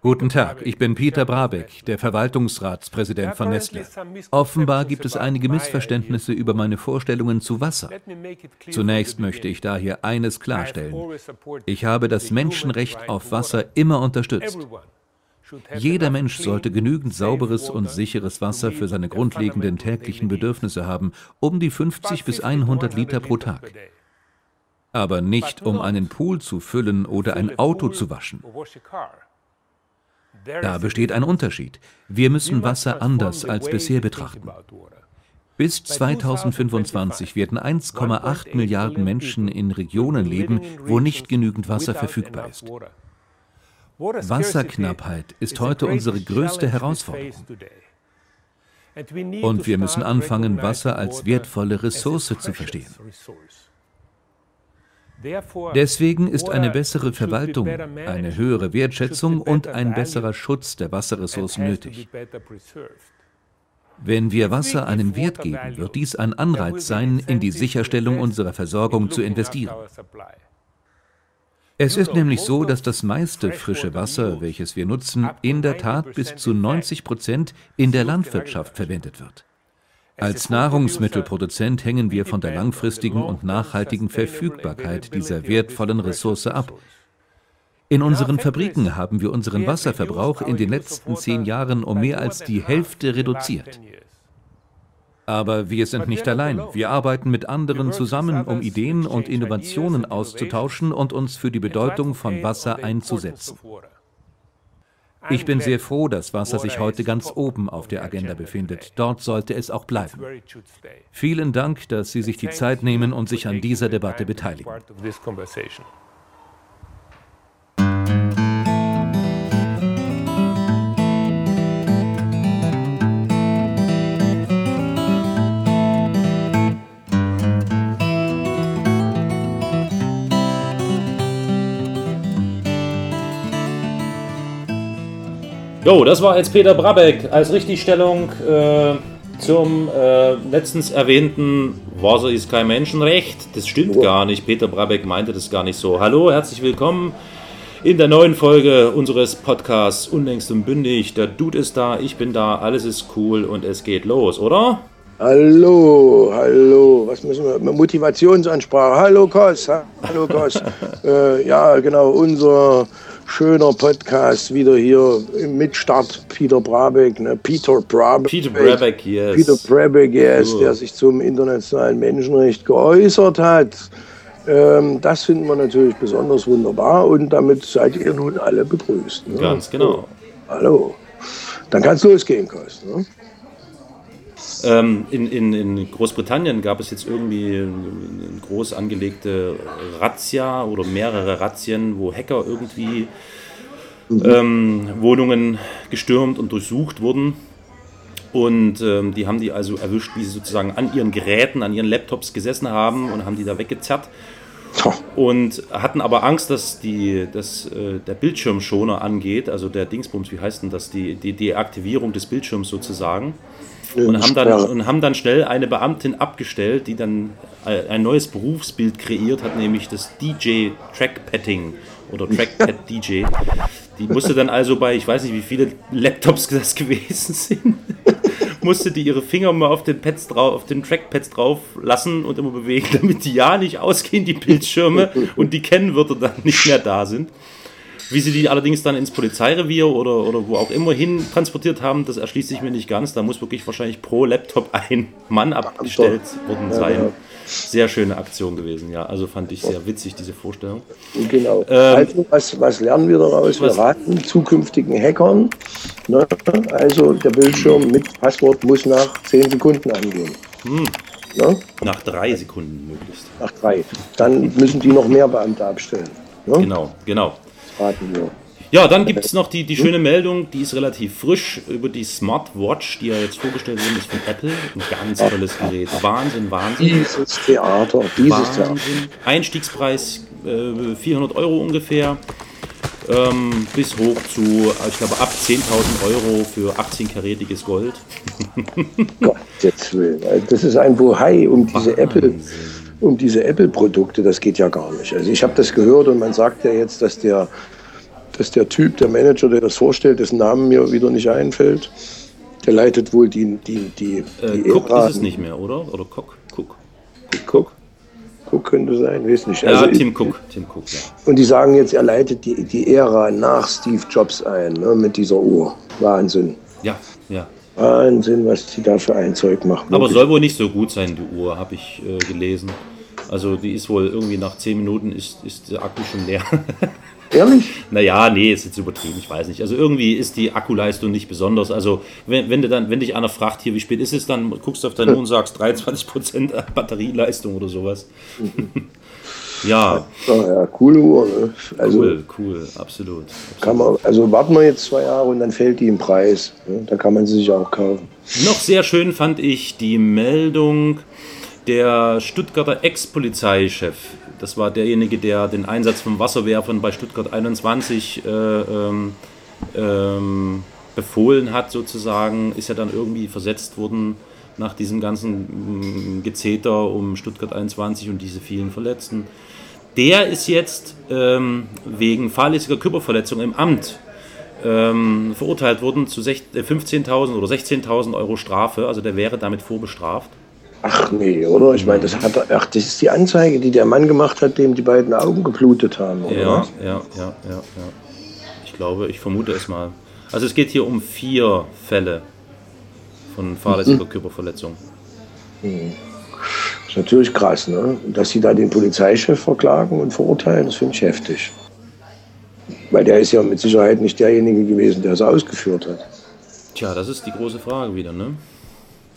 Guten Tag, ich bin Peter Brabeck, der Verwaltungsratspräsident von Nestle. Offenbar gibt es einige Missverständnisse über meine Vorstellungen zu Wasser. Zunächst möchte ich daher eines klarstellen. Ich habe das Menschenrecht auf Wasser immer unterstützt. Jeder Mensch sollte genügend sauberes und sicheres Wasser für seine grundlegenden täglichen Bedürfnisse haben, um die 50 bis 100 Liter pro Tag aber nicht um einen Pool zu füllen oder ein Auto zu waschen. Da besteht ein Unterschied. Wir müssen Wasser anders als bisher betrachten. Bis 2025 werden 1,8 Milliarden Menschen in Regionen leben, wo nicht genügend Wasser verfügbar ist. Wasserknappheit ist heute unsere größte Herausforderung. Und wir müssen anfangen, Wasser als wertvolle Ressource zu verstehen. Deswegen ist eine bessere Verwaltung, eine höhere Wertschätzung und ein besserer Schutz der Wasserressourcen nötig. Wenn wir Wasser einen Wert geben, wird dies ein Anreiz sein, in die Sicherstellung unserer Versorgung zu investieren. Es ist nämlich so, dass das meiste frische Wasser, welches wir nutzen, in der Tat bis zu 90 Prozent in der Landwirtschaft verwendet wird. Als Nahrungsmittelproduzent hängen wir von der langfristigen und nachhaltigen Verfügbarkeit dieser wertvollen Ressource ab. In unseren Fabriken haben wir unseren Wasserverbrauch in den letzten zehn Jahren um mehr als die Hälfte reduziert. Aber wir sind nicht allein. Wir arbeiten mit anderen zusammen, um Ideen und Innovationen auszutauschen und uns für die Bedeutung von Wasser einzusetzen. Ich bin sehr froh, dass Wasser sich heute ganz oben auf der Agenda befindet. Dort sollte es auch bleiben. Vielen Dank, dass Sie sich die Zeit nehmen und sich an dieser Debatte beteiligen. Jo, das war jetzt Peter Brabeck als Richtigstellung äh, zum äh, letztens erwähnten Wasser ist kein Menschenrecht. Das stimmt gar nicht. Peter Brabeck meinte das gar nicht so. Hallo, herzlich willkommen in der neuen Folge unseres Podcasts Unlängst und Bündig. Der Dude ist da, ich bin da, alles ist cool und es geht los, oder? Hallo, hallo, was müssen wir? Motivationsansprache. Hallo Kos, hallo Kos. äh, ja, genau, unser schöner Podcast wieder hier mit Start Peter Brabeck, ne? Peter Brabeck. Peter Brabeck, yes. Peter Brabeck, yes, oh. der sich zum internationalen Menschenrecht geäußert hat. Ähm, das finden wir natürlich besonders wunderbar und damit seid ihr nun alle begrüßt. Ne? Ganz genau. Hallo. Dann kann es losgehen, Kost. Ne? Ähm, in, in, in, Großbritannien gab es jetzt irgendwie eine groß angelegte Razzia oder mehrere Razzien, wo Hacker irgendwie ähm, Wohnungen gestürmt und durchsucht wurden. Und ähm, die haben die also erwischt, wie sie sozusagen an ihren Geräten, an ihren Laptops gesessen haben und haben die da weggezerrt. Und hatten aber Angst, dass, die, dass äh, der Bildschirmschoner angeht, also der Dingsbums, wie heißt denn das, die, die Deaktivierung des Bildschirms sozusagen und haben, dann, und haben dann schnell eine Beamtin abgestellt, die dann äh, ein neues Berufsbild kreiert hat, nämlich das DJ Trackpadding oder Trackpad DJ. Die musste dann also bei, ich weiß nicht, wie viele Laptops das gewesen sind, musste die ihre Finger mal auf den Pads drauf, auf den Trackpads drauf lassen und immer bewegen, damit die ja nicht ausgehen, die Bildschirme, und die Kennwörter dann nicht mehr da sind. Wie sie die allerdings dann ins Polizeirevier oder, oder wo auch immer hin transportiert haben, das erschließt sich mir nicht ganz. Da muss wirklich wahrscheinlich pro Laptop ein Mann abgestellt worden sein. Ja, ja. Sehr schöne Aktion gewesen, ja. Also fand ich sehr witzig, diese Vorstellung. Genau. Ähm, also, was, was lernen wir daraus? Wir raten zukünftigen Hackern. Ne? Also, der Bildschirm mit Passwort muss nach 10 Sekunden angehen. Hm. Ne? Nach drei Sekunden möglichst. Nach drei. Dann müssen die noch mehr Beamte abstellen. Ne? Genau, genau wir. Ja, dann gibt es noch die, die schöne Meldung, die ist relativ frisch, über die Smartwatch, die ja jetzt vorgestellt wurde, ist von Apple. Ein ganz tolles Gerät. Wahnsinn, Wahnsinn. Dieses Theater, dieses Wahnsinn. Theater. Einstiegspreis äh, 400 Euro ungefähr. Ähm, bis hoch zu, ich glaube, ab 10.000 Euro für 18-karätiges Gold. Gott, jetzt will. Das ist ein Bohai um diese Wahnsinn. Apple um diese Apple-Produkte, das geht ja gar nicht. Also ich habe das gehört und man sagt ja jetzt, dass der dass der Typ, der Manager, der das vorstellt, dessen Namen mir wieder nicht einfällt, der leitet wohl die die die, äh, die Cook ist es nicht mehr, oder? Oder Cook? Cook. Cook. Cook könnte sein, weiß nicht. Ja, Also Tim Cook. Tim Cook, ja. Und die sagen jetzt, er leitet die, die Ära nach Steve Jobs ein, ne, mit dieser Uhr. Wahnsinn. Ja, ja. Wahnsinn, was die da für ein Zeug machen. Aber Wirklich. soll wohl nicht so gut sein, die Uhr, habe ich äh, gelesen. Also die ist wohl irgendwie nach 10 Minuten ist, ist der Akku schon leer. Ehrlich? naja, nee, ist jetzt übertrieben, ich weiß nicht. Also irgendwie ist die Akkuleistung nicht besonders. Also wenn, wenn, du dann, wenn dich einer fragt, hier, wie spät ist es, dann guckst du auf deine Uhr und sagst 23% Batterieleistung oder sowas. ja, Ja, ja, coole Uhr. Ne? Also cool, cool, absolut. kann man, also warten wir jetzt zwei Jahre und dann fällt die im Preis. Ne? Da kann man sie sich auch kaufen. Noch sehr schön fand ich die Meldung der Stuttgarter Ex-Polizeichef. Das war derjenige, der den Einsatz von Wasserwerfern bei Stuttgart 21 äh, ähm, ähm, befohlen hat, sozusagen, ist ja dann irgendwie versetzt worden nach diesem ganzen mm, Gezeter um Stuttgart 21 und diese vielen Verletzten. Der ist jetzt ähm, wegen fahrlässiger Körperverletzung im Amt ähm, verurteilt worden zu sech- äh, 15.000 oder 16.000 Euro Strafe. Also der wäre damit vorbestraft. Ach nee, oder? Ich meine, das hat ach, das ist die Anzeige, die der Mann gemacht hat, dem die beiden Augen geblutet haben, oder? Ja, ja, ja, ja, ja. Ich glaube, ich vermute es mal. Also es geht hier um vier Fälle von fahrlässiger Körperverletzung. Ist natürlich krass, ne? Dass sie da den Polizeichef verklagen und verurteilen, das finde ich heftig. Weil der ist ja mit Sicherheit nicht derjenige gewesen, der es ausgeführt hat. Tja, das ist die große Frage wieder, ne?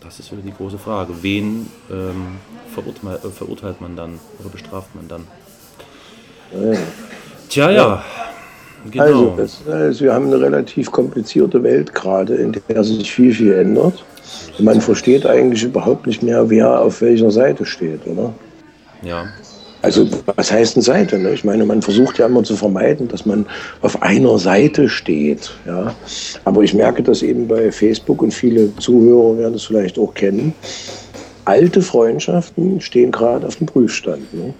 Das ist wieder die große Frage. Wen ähm, verurteilt, äh, verurteilt man dann oder bestraft man dann? Tja, ja. Genau. Also, das, also, wir haben eine relativ komplizierte Welt gerade, in der sich viel, viel ändert. Und man versteht eigentlich überhaupt nicht mehr, wer auf welcher Seite steht, oder? ja. Also, was heißt eine Seite? Ne? Ich meine, man versucht ja immer zu vermeiden, dass man auf einer Seite steht. Ja? Aber ich merke das eben bei Facebook und viele Zuhörer werden das vielleicht auch kennen. Alte Freundschaften stehen gerade auf dem Prüfstand. Ne?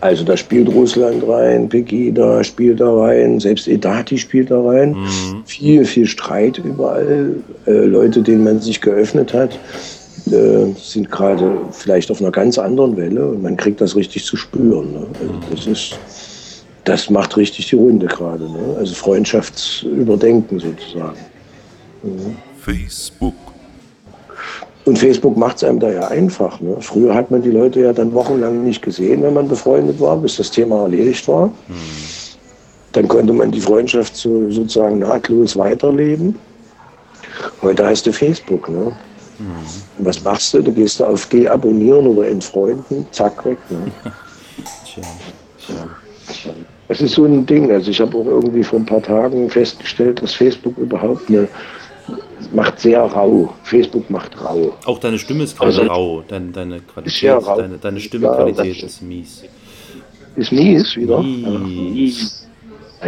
Also da spielt Russland rein, Pegida spielt da rein, selbst Edati spielt da rein. Viel, viel Streit überall. Äh, Leute, denen man sich geöffnet hat, äh, sind gerade vielleicht auf einer ganz anderen Welle und man kriegt das richtig zu spüren. Ne? Also das ist, das macht richtig die Runde gerade. Ne? Also Freundschaftsüberdenken sozusagen. Facebook, Und Facebook macht es einem da ja einfach. Ne? Früher hat man die Leute ja dann wochenlang nicht gesehen, wenn man befreundet war, bis das Thema erledigt war. Dann konnte man die Freundschaft so, sozusagen nahtlos weiterleben. Heute hast du Facebook. Ne? Und was machst du? Du gehst da auf Deabonnieren oder Entfreunden, zack, weg. Ne? Tja. Das ist so ein Ding. Also ich habe auch irgendwie vor ein paar Tagen festgestellt, dass Facebook überhaupt eine macht sehr rau. Facebook macht rau. Auch deine Stimme ist gerade Also- rau. Deine, deine Qualität, Sehr rau. deine, deine Stimmenqualität Ja, ist mies. Ist mies wieder. Mies.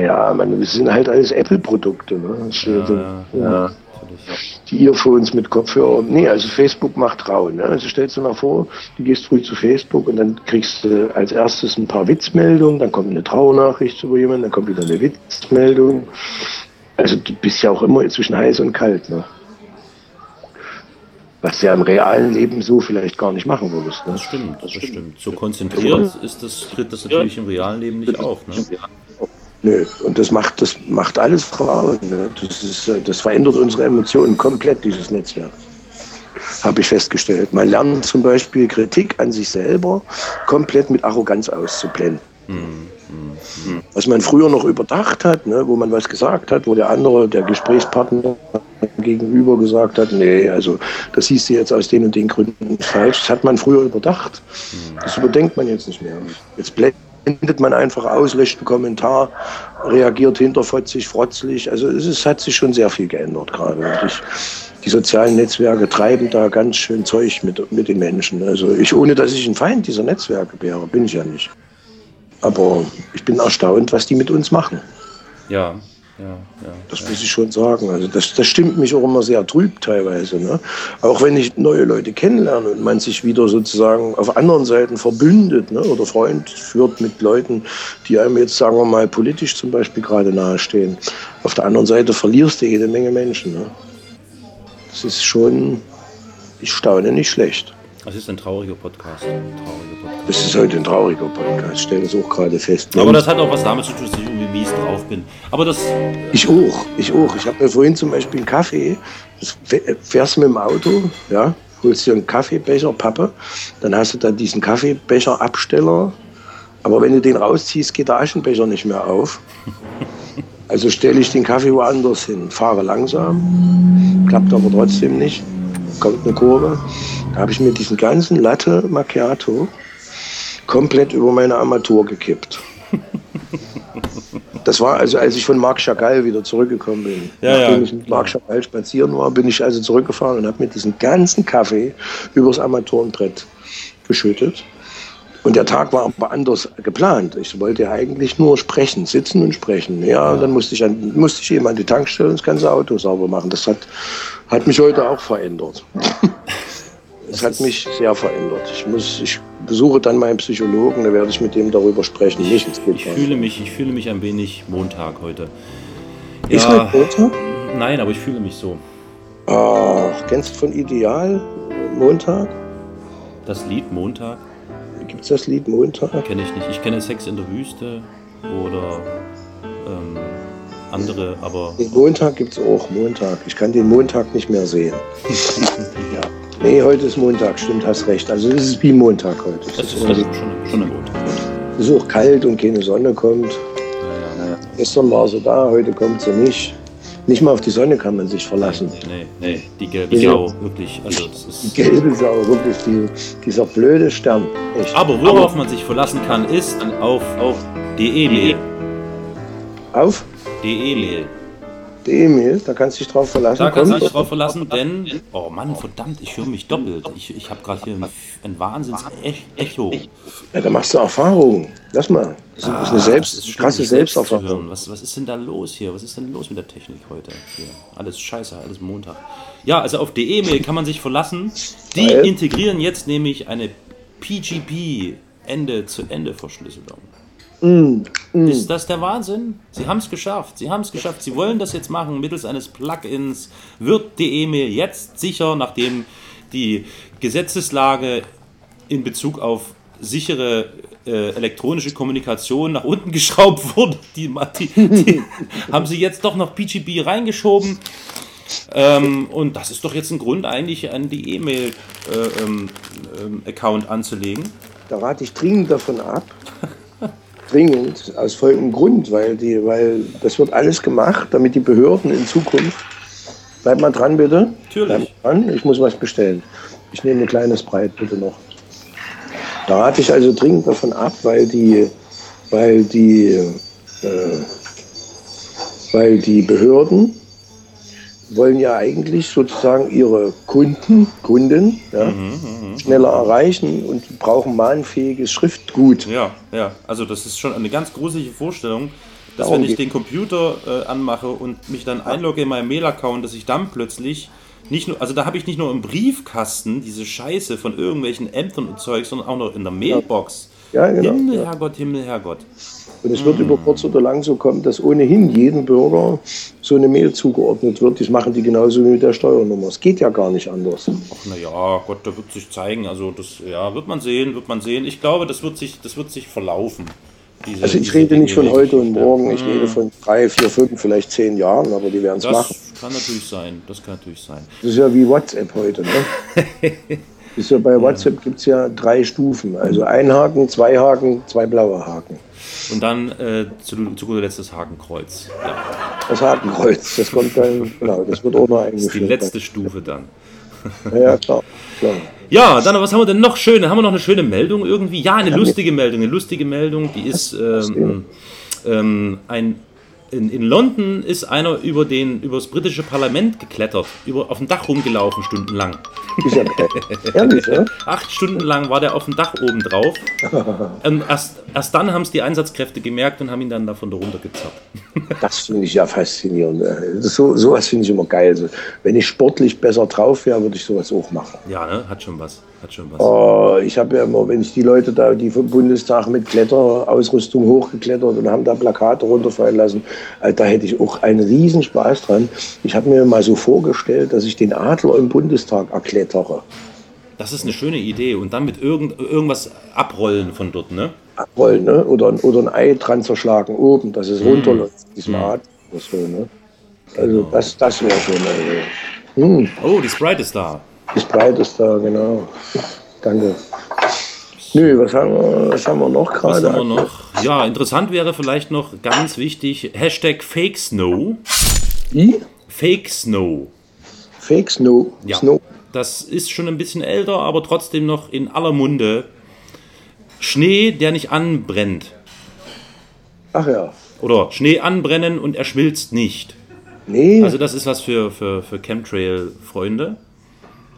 Ja, man, das sind halt alles Apple-Produkte. Ne? Ja, so- ja, ja. Die Earphones mit Kopfhörer. Nee, also Facebook macht rau. Ne? Also stellst du mal vor, du gehst früh zu Facebook und dann kriegst du als erstes ein paar Witzmeldungen, dann kommt eine Trauernachricht über jemanden, dann kommt wieder eine Witzmeldung. Also du bist ja auch immer zwischen heiß und kalt. Ne? Was du ja im realen Leben so vielleicht gar nicht machen würdest. Ne? Das stimmt, das stimmt. So konzentriert ist das, tritt das natürlich im realen Leben nicht auf. Ne? Nö, und das macht, das macht alles Frauen. Ne? Das, ist, äh, das verändert unsere Emotionen komplett, dieses Netzwerk. Habe ich festgestellt. Man lernt zum Beispiel Kritik an sich selber komplett mit Arroganz auszublenden. Was man früher noch überdacht hat, ne, wo man was gesagt hat, wo der andere, der Gesprächspartner gegenüber gesagt hat, nee, also das siehst du jetzt aus den und den Gründen falsch. Das hat man früher überdacht. Das überdenkt man jetzt nicht mehr. Jetzt blendet man einfach aus, löscht einen Kommentar, reagiert hinterfotzig, frotzlich. Also es ist, hat sich schon sehr viel geändert gerade. Ich, die sozialen Netzwerke treiben da ganz schön Zeug mit, mit den Menschen. Also ich, ohne dass ich ein Feind dieser Netzwerke wäre, bin ich ja nicht. Aber ich bin erstaunt, was die mit uns machen. Ja, Ja, ja, das ja. muss ich schon sagen. Also das, das stimmt mich auch immer sehr trüb teilweise. Ne? Auch wenn ich neue Leute kennenlerne und man sich wieder sozusagen auf anderen Seiten verbündet ne? oder Freund führt mit Leuten, die einem jetzt, sagen wir mal, politisch zum Beispiel gerade nahestehen. Auf der anderen Seite verlierst du jede Menge Menschen. Ne? Das ist schon, ich staune nicht schlecht. Das ist ein trauriger Podcast. Ein trauriger Podcast. Das ist heute ein trauriger Podcast, stelle es auch gerade fest. Aber das hat auch was damit zu tun, dass ich irgendwie mies drauf bin. Aber das. Ich auch, ich auch. Ich habe mir vorhin zum Beispiel einen Kaffee, fährst mit dem Auto, ja, holst dir einen Kaffeebecher, Pappe, dann hast du da diesen Kaffeebecher-Absteller, aber wenn du den rausziehst, geht der Aschenbecher nicht mehr auf. Also stelle ich den Kaffee woanders hin, fahre langsam, klappt aber trotzdem nicht, kommt eine Kurve. Da habe ich mir diesen ganzen Latte Macchiato komplett über meine Armatur gekippt. Das war also, als ich von Marc Chagall wieder zurückgekommen bin. Ja, Nachdem ja. ich mit Marc Chagall spazieren war, bin ich also zurückgefahren und habe mir diesen ganzen Kaffee übers Armaturenbrett geschüttet. Und der Tag war aber anders geplant. Ich wollte ja eigentlich nur sprechen, sitzen und sprechen. Ja, ja. dann musste ich, an, musste ich eben an die Tankstelle und das ganze Auto sauber machen. Das hat, hat mich heute auch verändert. Es hat mich sehr verändert. Ich, muss, ich besuche dann meinen Psychologen, da werde ich mit dem darüber sprechen. Nicht ich, fühle mich, ich fühle mich ein wenig Montag heute. Ja, ist heute Montag? Nein, aber ich fühle mich so. Ach, kennst du von Ideal Montag? Das Lied Montag? Gibt es das Lied Montag? Kenne ich nicht. Ich kenne Sex in der Wüste oder ähm, andere, aber. Den Montag gibt es auch, Montag. Ich kann den Montag nicht mehr sehen. ja. Nee, heute ist Montag, stimmt, hast recht. Also es ist wie Montag heute. Das, das ist, ist also schon, schon ein Montag. Es ist auch kalt und keine Sonne kommt. Ja, ja. Gestern war sie da, heute kommt sie nicht. Nicht mal auf die Sonne kann man sich verlassen. Nee, nee, nee. die gelbe Sau, wirklich. Also ist die gelbe Sau, wirklich, die, dieser blöde Stern. Echt. Aber worauf Aber man sich verlassen kann, ist auf, auf DE-Mail. Auf? DE-Mail. DE-Mail, da kannst du dich drauf verlassen. Da kannst du dich drauf verlassen, denn, oh Mann, verdammt, ich höre mich doppelt. Ich, ich habe gerade hier ein, ein Wahnsinns-Echo. Ja, da machst du Erfahrungen. Lass mal. Das ist eine ah, selbst, ist krasse Selbsterfahrung. Was, was ist denn da los hier? Was ist denn los mit der Technik heute? Hier. Alles scheiße, alles Montag. Ja, also auf DE-Mail kann man sich verlassen. Die Weil? integrieren jetzt nämlich eine PGP Ende-zu-Ende-Verschlüsselung. Mm, mm. Ist das der Wahnsinn? Sie haben es geschafft. Sie haben es geschafft. Sie wollen das jetzt machen mittels eines Plugins. Wird die E-Mail jetzt sicher, nachdem die Gesetzeslage in Bezug auf sichere äh, elektronische Kommunikation nach unten geschraubt wurde, die, die, die haben sie jetzt doch noch PGP reingeschoben. Ähm, und das ist doch jetzt ein Grund, eigentlich an die E-Mail-Account äh, ähm, ähm, anzulegen. Da rate ich dringend davon ab, dringend, aus folgendem Grund, weil, die, weil das wird alles gemacht, damit die Behörden in Zukunft. Bleib mal dran, bitte. Natürlich. Dran. Ich muss was bestellen. Ich nehme ein kleines Breit, bitte noch. Da rate ich also dringend davon ab, weil die, weil die, äh, weil die Behörden wollen ja eigentlich sozusagen ihre Kunden, Kunden ja, mhm, mhm, schneller erreichen und brauchen mahnfähiges Schriftgut. Ja, ja, also das ist schon eine ganz gruselige Vorstellung, dass Darum wenn ich den Computer äh, anmache und mich dann einlogge in meinen Mail-Account, dass ich dann plötzlich nicht nur, also da habe ich nicht nur im Briefkasten diese Scheiße von irgendwelchen Ämtern und Zeug, sondern auch noch in der Mailbox. Ja, genau. Himmel, Herrgott, Himmel, Herrgott. Und es wird über kurz oder lang so kommen, dass ohnehin jedem Bürger so eine Mail zugeordnet wird. Das machen die genauso wie mit der Steuernummer. Es geht ja gar nicht anders. Ach naja, Gott, da wird sich zeigen. Also das, ja, wird man sehen, wird man sehen. Ich glaube, das wird sich, das wird sich verlaufen. Diese, also ich rede nicht von heute und morgen, ich rede von drei, vier, fünf, vielleicht zehn Jahren, aber die werden es machen. Das kann natürlich sein, das kann natürlich sein. Das ist ja wie WhatsApp heute, ne? ist ja bei WhatsApp gibt es ja drei Stufen. Also ein Haken, zwei Haken, zwei blaue Haken. Und dann äh, zu, zu guter Letzt das Hakenkreuz. Ja. Das Hakenkreuz, das kommt dann, genau, das wird auch noch eingeführt. Das ist die letzte Stufe dann. Ja, klar, klar. Ja, dann, was haben wir denn noch schöne? Haben wir noch eine schöne Meldung irgendwie? Ja, eine lustige Meldung. Eine lustige Meldung, die ist ähm, ähm, ein. In, in, London ist einer über den, über das britische Parlament geklettert, über, auf dem Dach rumgelaufen, stundenlang. Ist ja geil. Ehrlich, ne? Acht Stunden lang war der auf dem Dach oben drauf. und erst, erst dann haben es die Einsatzkräfte gemerkt und haben ihn dann davon darunter gezappt. das finde ich ja faszinierend. Ne? So, sowas finde ich immer geil. Also, wenn ich sportlich besser drauf wäre, würde ich sowas auch machen. Ja, ne? hat schon was. Hat schon was. Oh, ich habe ja immer, wenn ich die Leute da, die vom Bundestag mit Kletterausrüstung hochgeklettert und haben da Plakate runterfallen lassen, da hätte ich auch einen riesen Spaß dran. Ich habe mir mal so vorgestellt, dass ich den Adler im Bundestag erklettere. Das ist eine schöne Idee. Und dann mit irgend, irgendwas abrollen von dort, ne? Abrollen, ne? Oder, oder ein Ei dran zerschlagen oben, dass es mm. runterläuft, mm. Adler. So, ne? Also genau. das, das wäre schon. Also, hm. Oh, die Sprite ist da. Die Sprite ist da, genau. Danke. Nö, was haben wir, was haben wir noch gerade? Was haben wir noch? Ja, interessant wäre vielleicht noch ganz wichtig, Hashtag Fake Snow. Wie? Fake Snow. Fake Snow. Ja. Snow. Das ist schon ein bisschen älter, aber trotzdem noch in aller Munde. Schnee, der nicht anbrennt. Ach ja. Oder Schnee anbrennen und er schmilzt nicht. Nee. Also das ist was für, für, für Chemtrail-Freunde.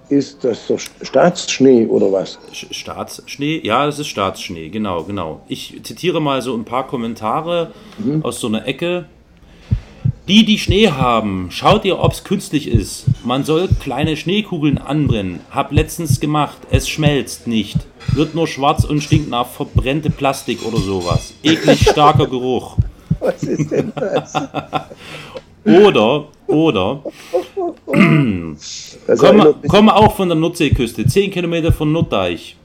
Ist das doch Staatsschnee oder was? Staatsschnee? Ja, das ist Staatsschnee, genau, genau. Ich zitiere mal so ein paar Kommentare mhm. aus so einer Ecke. Die, die Schnee haben, schaut ihr, ob es künstlich ist. Man soll kleine Schneekugeln anbrennen. Hab letztens gemacht, es schmelzt nicht. Wird nur schwarz und stinkt nach verbrennte Plastik oder sowas. Eklig starker Geruch. Was ist denn das? oder, oder, komme, komme auch von der Nordseeküste, 10 Kilometer von Norddeich.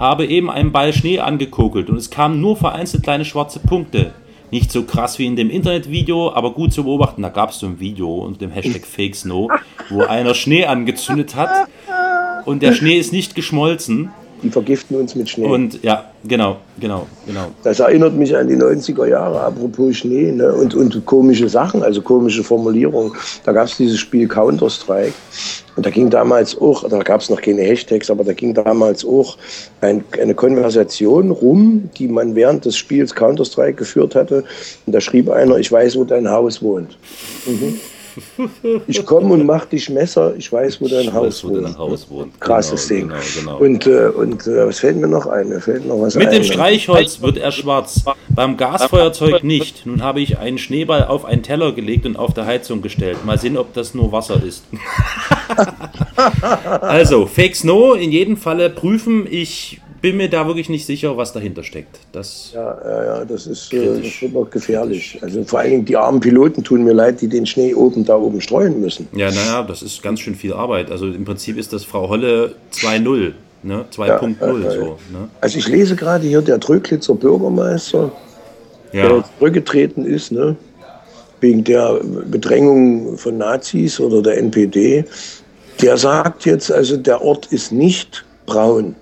Habe eben einen Ball Schnee angekokelt und es kamen nur vereinzelt kleine schwarze Punkte. Nicht so krass wie in dem Internetvideo, aber gut zu beobachten. Da gab es so ein Video unter dem Hashtag Fake Snow, wo einer Schnee angezündet hat und der Schnee ist nicht geschmolzen. Die vergiften uns mit Schnee. Und ja, genau, genau, genau. Das erinnert mich an die 90er Jahre, apropos Schnee ne? und, und komische Sachen, also komische Formulierungen. Da gab es dieses Spiel Counter-Strike. Und da ging damals auch, da gab es noch keine Hashtags, aber da ging damals auch ein, eine Konversation rum, die man während des Spiels Counter-Strike geführt hatte. Und da schrieb einer, ich weiß, wo dein Haus wohnt. Mhm. Ich komme und mach dich Messer, ich weiß, wo dein, ich Haus, weiß, wo wohnt. dein Haus wohnt. Krasses genau, Ding. Genau, genau. Und, äh, und äh, was fällt mir noch ein? Mir fällt noch was Mit ein. dem Streichholz wird er schwarz, beim Gasfeuerzeug nicht. Nun habe ich einen Schneeball auf einen Teller gelegt und auf der Heizung gestellt. Mal sehen, ob das nur Wasser ist. also, Fake Snow in jedem Falle prüfen. Ich bin mir da wirklich nicht sicher, was dahinter steckt. Das ja, ja, ja, das ist, äh, das wird gefährlich. Also vor allen Dingen die armen Piloten tun mir leid, die den Schnee oben da oben streuen müssen. Ja, naja, das ist ganz schön viel Arbeit. Also im Prinzip ist das Frau Holle 2.0, ne? 2.0 ja, äh, so. Ne? Also ich lese gerade hier, der Tröglitzer Bürgermeister, ja. der zurückgetreten ist, ne? wegen der Bedrängung von Nazis oder der NPD, der sagt jetzt, also der Ort ist nicht braun.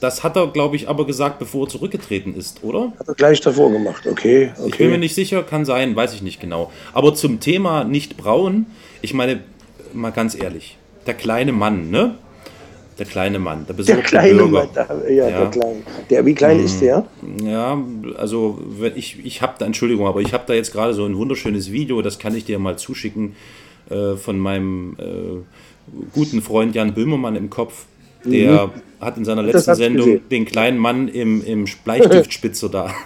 Das hat er, glaube ich, aber gesagt, bevor er zurückgetreten ist, oder? Hat er gleich davor gemacht, okay, okay. Ich bin mir nicht sicher, kann sein, weiß ich nicht genau. Aber zum Thema nicht braun, ich meine, mal ganz ehrlich, der kleine Mann, ne? Der kleine Mann, der besorgte der kleine Bürger. Mann, der, ja, ja, der kleine. Der, wie klein hm, ist der? Ja, also ich, ich habe da, Entschuldigung, aber ich habe da jetzt gerade so ein wunderschönes Video, das kann ich dir mal zuschicken, äh, von meinem äh, guten Freund Jan Böhmermann im Kopf. Der mhm. hat in seiner letzten Sendung gesehen. den kleinen Mann im, im Bleistiftspitzer da.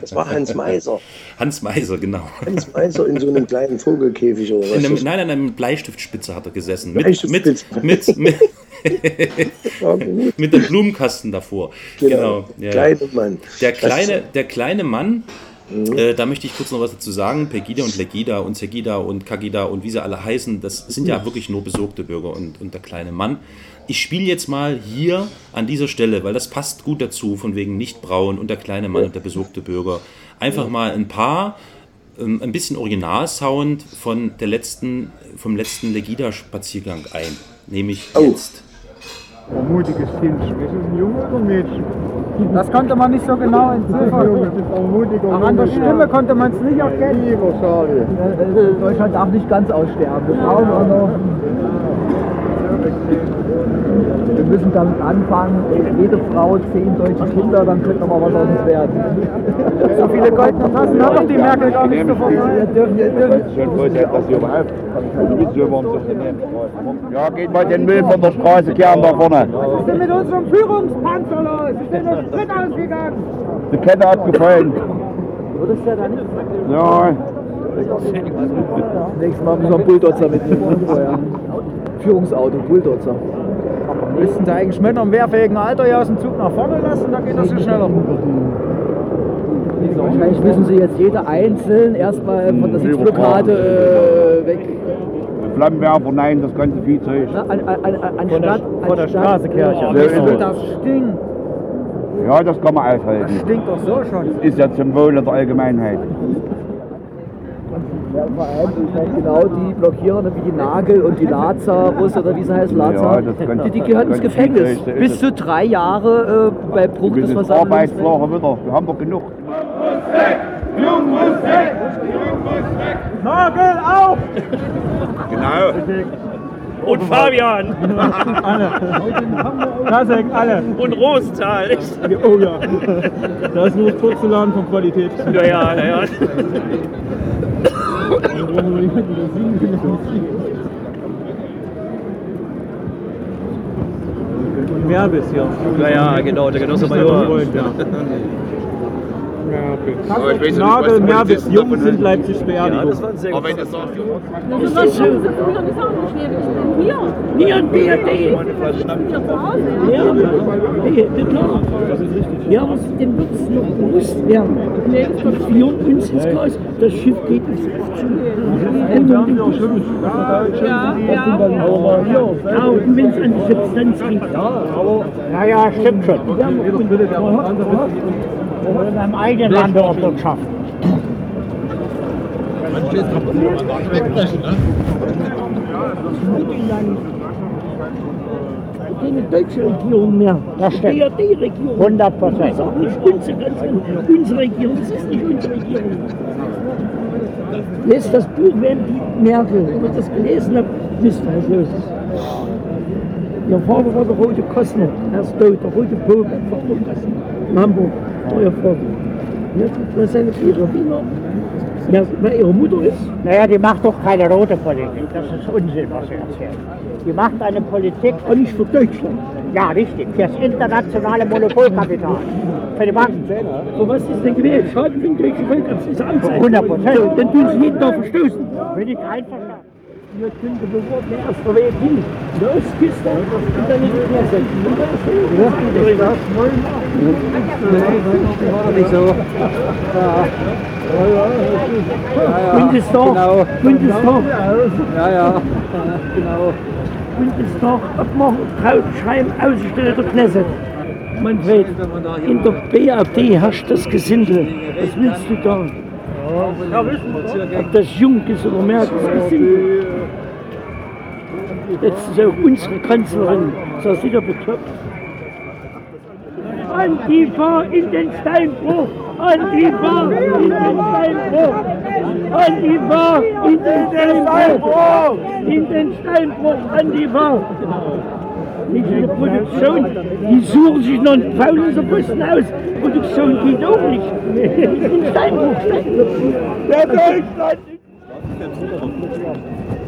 Das war Hans Meiser. Hans Meiser, genau. Hans Meiser in so einem kleinen Vogelkäfig oder was? Einem, nein, an einem Bleistiftspitzer hat er gesessen. Mit, mit, mit, mit, mit dem Blumenkasten davor. Genau. genau. Ja. Kleine Mann. Der kleine, der kleine Mann Mhm. Äh, da möchte ich kurz noch was dazu sagen. Pegida und Legida und Segida und Kagida und wie sie alle heißen, das sind ja wirklich nur besorgte Bürger und, und der kleine Mann. Ich spiele jetzt mal hier an dieser Stelle, weil das passt gut dazu, von wegen nicht braun und der kleine Mann und der besorgte Bürger. Einfach mal ein paar, ähm, ein bisschen Originalsound von der letzten, vom letzten Legida-Spaziergang ein. Nehme ich oh. jetzt. Ein mutiges Kind. Ist es ein Junge oder ein Mädchen? Das konnte man nicht so genau entziffern. Aber an der Stimme konnte man es nicht erkennen. Deutschland darf nicht ganz aussterben. Wir brauchen auch noch Wir müssen damit anfangen, jede Frau zehn deutsche Kinder, dann könnte noch mal was aus uns werden. So viele goldene Tassen hat doch die Merkel gar nicht davon. Wir dürfen, wir dürfen. Schon wohl, dass sie überhaupt Ja, geht mal den Müll von der Straße kehren da vorne. Was ist denn mit unserem Führungspanzer los? Ist denn der Sprit ausgegangen? Die Kette hat gefallen. Würdest du ja dann nicht Ja, Nächstes Mal müssen wir einen Bulldozer mitnehmen. Führungsauto, Bulldozer. Müssten Sie eigentlich Männer im wehrfähigen Alter hier aus dem Zug nach vorne lassen, dann geht das viel schneller. Wahrscheinlich müssen sie jetzt jeder einzeln erstmal von der Sitzblockade äh, weg. Flammenwerfer, nein, das ganze Viehzeug. Na, an, an, an, anstatt, vor der anstatt- Straßekirche. Oh, So ist es. Das stinkt. Ja, das kann man Das aushalten. stinkt doch so schon. Ist ja zum Wohle der Allgemeinheit. Ja, vor allem, ich meine, genau die blockieren wie die Nagel und die Lazarus oder wie sie heißt, Lazar. Ja, das die, die gehören ins Gefängnis. Bis zu drei Jahre äh, bei Bruch des Versammlungs. Arbeitslager wieder. Wir haben doch genug. Nagel auf! Genau. Und Fabian Kasek, alle. und Rosenthal. Oh ja. Da ist nur Porzellan von Qualität. Ja, ja, ja. ja. Bis hier. Ja, ja, genau, der Genosse Major. Nagel, Merbis, Jung sind Leipzig Ja, das war ein sehr gut. Das ist so. Ich bin hier. Hier ein BRD. Ich bin ja zu Hause. Ja, BRD, klar. Ja, aber dem wird es noch bewusst werden. Wir führen uns ins Kreis. Das Schiff geht ins F zu. Ja, ja. Ja, und wenn es an die Substanz geht. Naja, stimmt schon. Ja, und, In einem eigenen Land wirtschaften. keine deutsche Regierung mehr. Das stimmt. BRD-Regierung. 100 Prozent. Das ist auch nicht unsere, genau. unsere Regierung. Das ist nicht unsere Regierung. Lest das Buch, wenn die Merkel, wenn ihr das gelesen habt, wisst ihr, was los ist. Ihr Vater war der rote Kostner, er ist tot, der rote Pope, in Hamburg, euer Vater. Jetzt er seine Wiener. Ja, wer ihre Mutter ist, Naja, die macht doch keine rote Politik. Das ist Unsinn, was sie erzählt. Die macht eine Politik, auch nicht für Deutschland. ja richtig, für das internationale Monopolkapital. Für die Banken. Aber was ist denn gewählt? Schaden für den deutschen Volk, das ist Amtszeit. 100 Prozent. So, dann tun sie jeden Tag verstoßen. Bin ich einverstanden. Wir können erst der Weg hin, in der Ostküste und dann in die Knesset. Und ist das Bundestag, Bundestag. Ja, ja, genau. Bundestag abmachen, draufschreiben, ausstellen der Knesset. Manfred, in der BAD herrscht das Gesindel. Was willst du da? Ob das Jung ist oder Merkel, das Gesindel. Jetzt ist auch unsere Kanzlerin, ist das wieder bekloppt. Antifa in den Steinbruch! Antifa in den Steinbruch! Antifa in den Steinbruch! In den Steinbruch, Antifa! Nicht in der Produktion, die suchen sich noch einen faulen Posten aus. Produktion geht auch nicht. In Steinbruch, Steinbruch. Der Deutschland!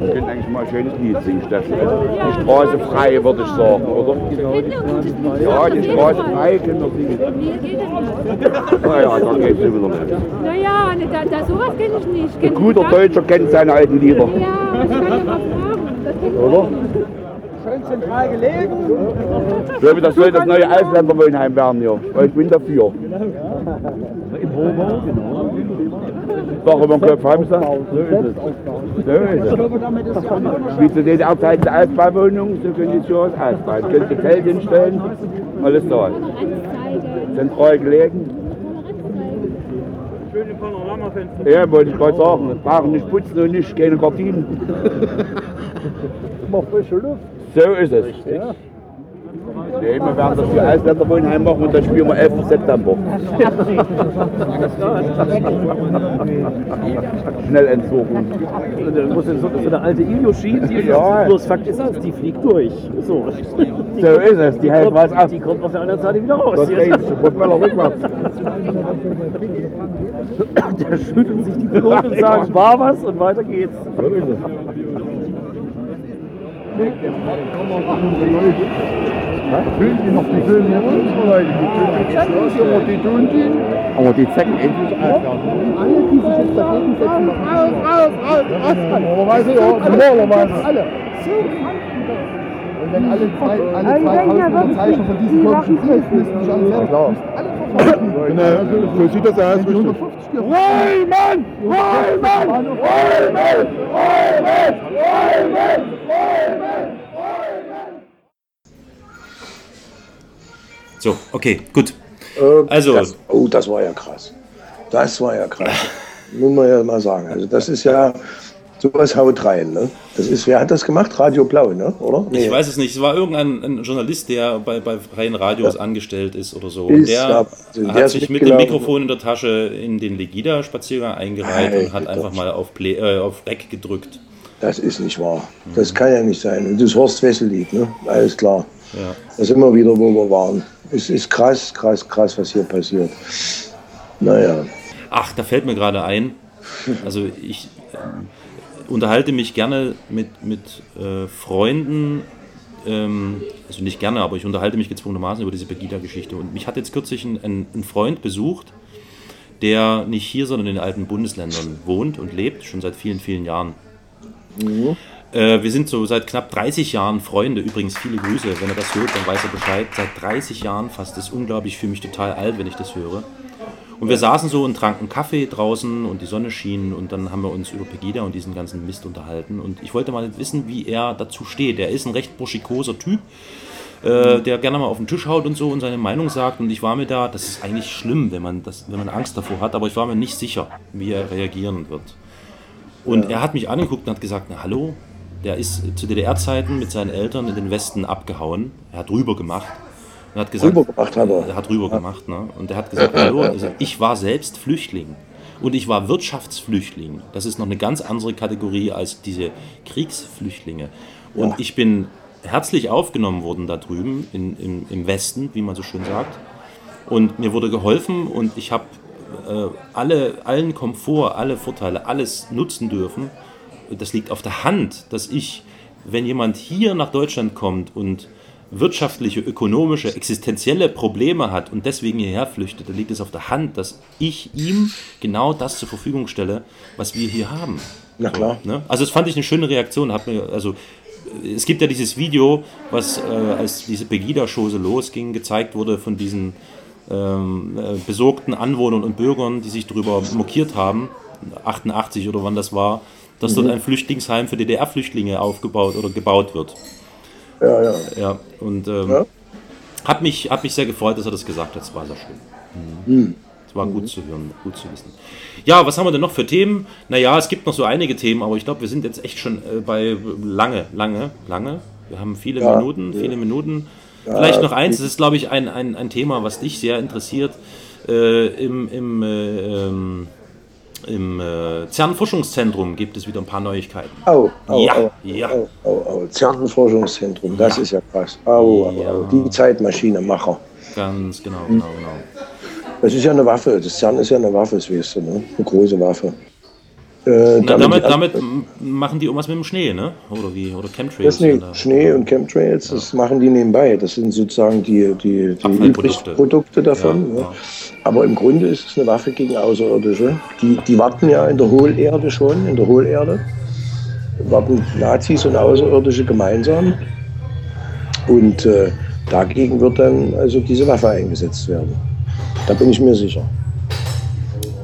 Wir können eigentlich mal ein schönes Lied singen, Steffi. Die Straße frei, würde ich sagen, oder? Ja, die Straße frei können wir singen. Naja, da geht's wieder nicht. Naja, ne, da, da, sowas kenne ich nicht. Ein guter Deutscher kennt seine alten Lieder, Ja, ich kann ja mal fragen. Das oder? Schön zentral gelegen. So wie das soll das neue Ausländerwohnheim werden hier. Weil ich bin dafür. Doch, über den Kopf haben sie. So ist es. So ist es. Wie zu DDR-Zeiten Altbauwohnungen, so können die schon was ausbauen. Können Sie Feld hinstellen, alles da. Zentral gelegen. Schöne Panoramafenster. Ja, wollte ich gerade sagen. Brauchen nicht putzen und nicht keine Gardinen. Immer frische Luft. So ist es. Nee, wir werden das für Eiswetterwohnheim machen und dann spielen wir 11. September. Schnellentsorgung. Da muss so, so eine alte Ilioshi, die Ja. bloß Fakt ist, das, die fliegt durch. So, So ist es, die hält was ab. die kommt auf der anderen Seite wieder raus. Das geht, Propeller rückwärts. Da schütteln sich die Piloten und sagen, war was und weiter geht's. So ist es. Füllen die noch die Filme jetzt unsere Leute? Die aber tun die. Aber die Zecken endlich auf. Alle, die sich jetzt dagegen setzen, noch raus, raus, raus, raus. Normalerweise, ja, normalerweise. Alle. Wenn alle, zwei, alle 2000 Unterzeichner von diesen komischen müssen sich alle selber klar. Genau, so sieht das aus. 150 Räumen! Räumen! Räumen! Räumen! So, okay, gut. Äh, Also- Das, oh, das war ja krass. Das war ja krass. Muss man ja mal sagen. Also das ist ja, sowas haut rein. Ne? Das ist, wer hat das gemacht? Radio Blau, ne? oder? Ich weiß es nicht. Es war irgendein ein Journalist, der bei, bei freien Radios angestellt ist oder so. Ist Und der ja. Der hat sich mit dem. Mikrofon in der Tasche in den Legida-Spaziergang eingereiht und hat einfach mal auf, Play, äh, auf Rec gedrückt. Das ist nicht wahr. Das kann ja nicht sein. Und das Horst Wessel-Lied, ne? alles klar. Ja. Da sind wir wieder, wo wir waren. Es ist krass, krass, krass, was hier passiert. Naja, Ach, da fällt mir gerade ein. Also ich ähm, unterhalte mich gerne mit, mit äh, Freunden, ähm, also nicht gerne, aber ich unterhalte mich gezwungenermaßen über diese Pegida-Geschichte. Und mich hat jetzt kürzlich ein, ein, ein Freund besucht, der nicht hier, sondern in den alten Bundesländern wohnt und lebt, schon seit vielen, vielen Jahren. Äh, wir sind so seit knapp 30 Jahren Freunde. Übrigens viele Grüße. Wenn er das hört, dann weiß er Bescheid. Seit 30 Jahren fast. Das ist unglaublich. Ich fühle mich total alt, wenn ich das höre. Und wir saßen so und tranken Kaffee draußen und die Sonne schien und dann haben wir uns über Pegida und diesen ganzen Mist unterhalten. Und ich wollte mal wissen, wie er dazu steht. Er ist ein recht burschikoser Typ, äh, der gerne mal auf den Tisch haut und so und seine Meinung sagt. Und ich war mir da, das ist eigentlich schlimm, wenn man, das, wenn man Angst davor hat, aber ich war mir nicht sicher, wie er reagieren wird. Und er hat mich angeguckt und hat gesagt, na hallo, der ist zu DDR-Zeiten mit seinen Eltern in den Westen abgehauen. Er hat rüber gemacht. Und hat gesagt, Rübergebracht hat er. Hat rüber gemacht, ne? Und er hat gesagt, hallo, also ich war selbst Flüchtling. Und ich war Wirtschaftsflüchtling. Das ist noch eine ganz andere Kategorie als diese Kriegsflüchtlinge. Und Ja. ich bin herzlich aufgenommen worden da drüben in, im, im Westen, wie man so schön sagt. Und mir wurde geholfen und ich habe äh, alle, allen Komfort, alle Vorteile, alles nutzen dürfen. Das liegt auf der Hand, dass ich, wenn jemand hier nach Deutschland kommt und wirtschaftliche, ökonomische, existenzielle Probleme hat und deswegen hierher flüchtet, dann liegt es auf der Hand, dass ich ihm genau das zur Verfügung stelle, was wir hier haben. Na klar. Ne? Also das fand ich eine schöne Reaktion. Hat mir, also es gibt ja dieses Video, was äh, als diese Pegida-Show so losging, gezeigt wurde von diesen ähm, äh, besorgten Anwohnern und Bürgern, die sich darüber mokiert haben, 88 oder wann das war, dass dort ein Flüchtlingsheim für DDR-Flüchtlinge aufgebaut oder gebaut wird. Ja, ja. Ja, und ähm, Ja. hat, mich, hat mich sehr gefreut, dass er das gesagt hat. Es war sehr schön. Hm. Es war gut zu hören, gut zu wissen. Ja, was haben wir denn noch für Themen? Naja, es gibt noch so einige Themen, aber ich glaube, wir sind jetzt echt schon äh, bei lange, lange, lange. Wir haben viele Ja, Minuten, viele Minuten. Vielleicht noch eins, das ist, glaube ich, ein, ein, ein Thema, was dich sehr interessiert. Äh, Im im, äh, ähm, im äh, CERN-Forschungszentrum gibt es wieder ein paar Neuigkeiten. Au, au, Ja, au, ja. au, au, au. Zernenforschungszentrum, das ist ja krass. Au, au, au. Die Zeitmaschinemacher. Ganz genau, genau, genau. Das ist ja eine Waffe. Das CERN ist ja eine Waffe, das weißt du, ne? Eine große Waffe. Äh, Na, damit, damit m- machen die irgendwas mit dem Schnee, ne? Oder wie? Oder Chemtrails? Das nee. Schnee und Chemtrails, das machen die nebenbei. Das sind sozusagen die, die, die. Übrigprodukte davon. Ja, Ja, ja. Aber im Grunde ist es eine Waffe gegen Außerirdische. Die, die warten ja in der Hohlerde schon, in der Hohlerde. Warten Nazis und Außerirdische gemeinsam. Und äh, dagegen wird dann also diese Waffe eingesetzt werden. Da bin ich mir sicher.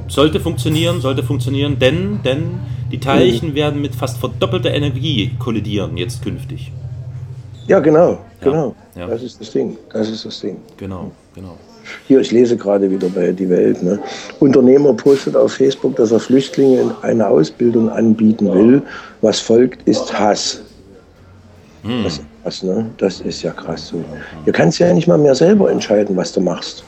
Sollte funktionieren, sollte funktionieren, denn, denn die Mhm. Teilchen werden mit fast verdoppelter Energie kollidieren jetzt künftig. Ja, genau, genau. ja. Das ist das Ding. Das ist das Ding. Genau, genau. Hier, ich lese gerade wieder bei Die Welt. Ne? Unternehmer postet auf Facebook, dass er Flüchtlingen eine Ausbildung anbieten will. Was folgt, ist Hass. Hm. Was, krass, ne? Das ist ja krass so. Du kannst ja nicht mal mehr selber entscheiden, was du machst.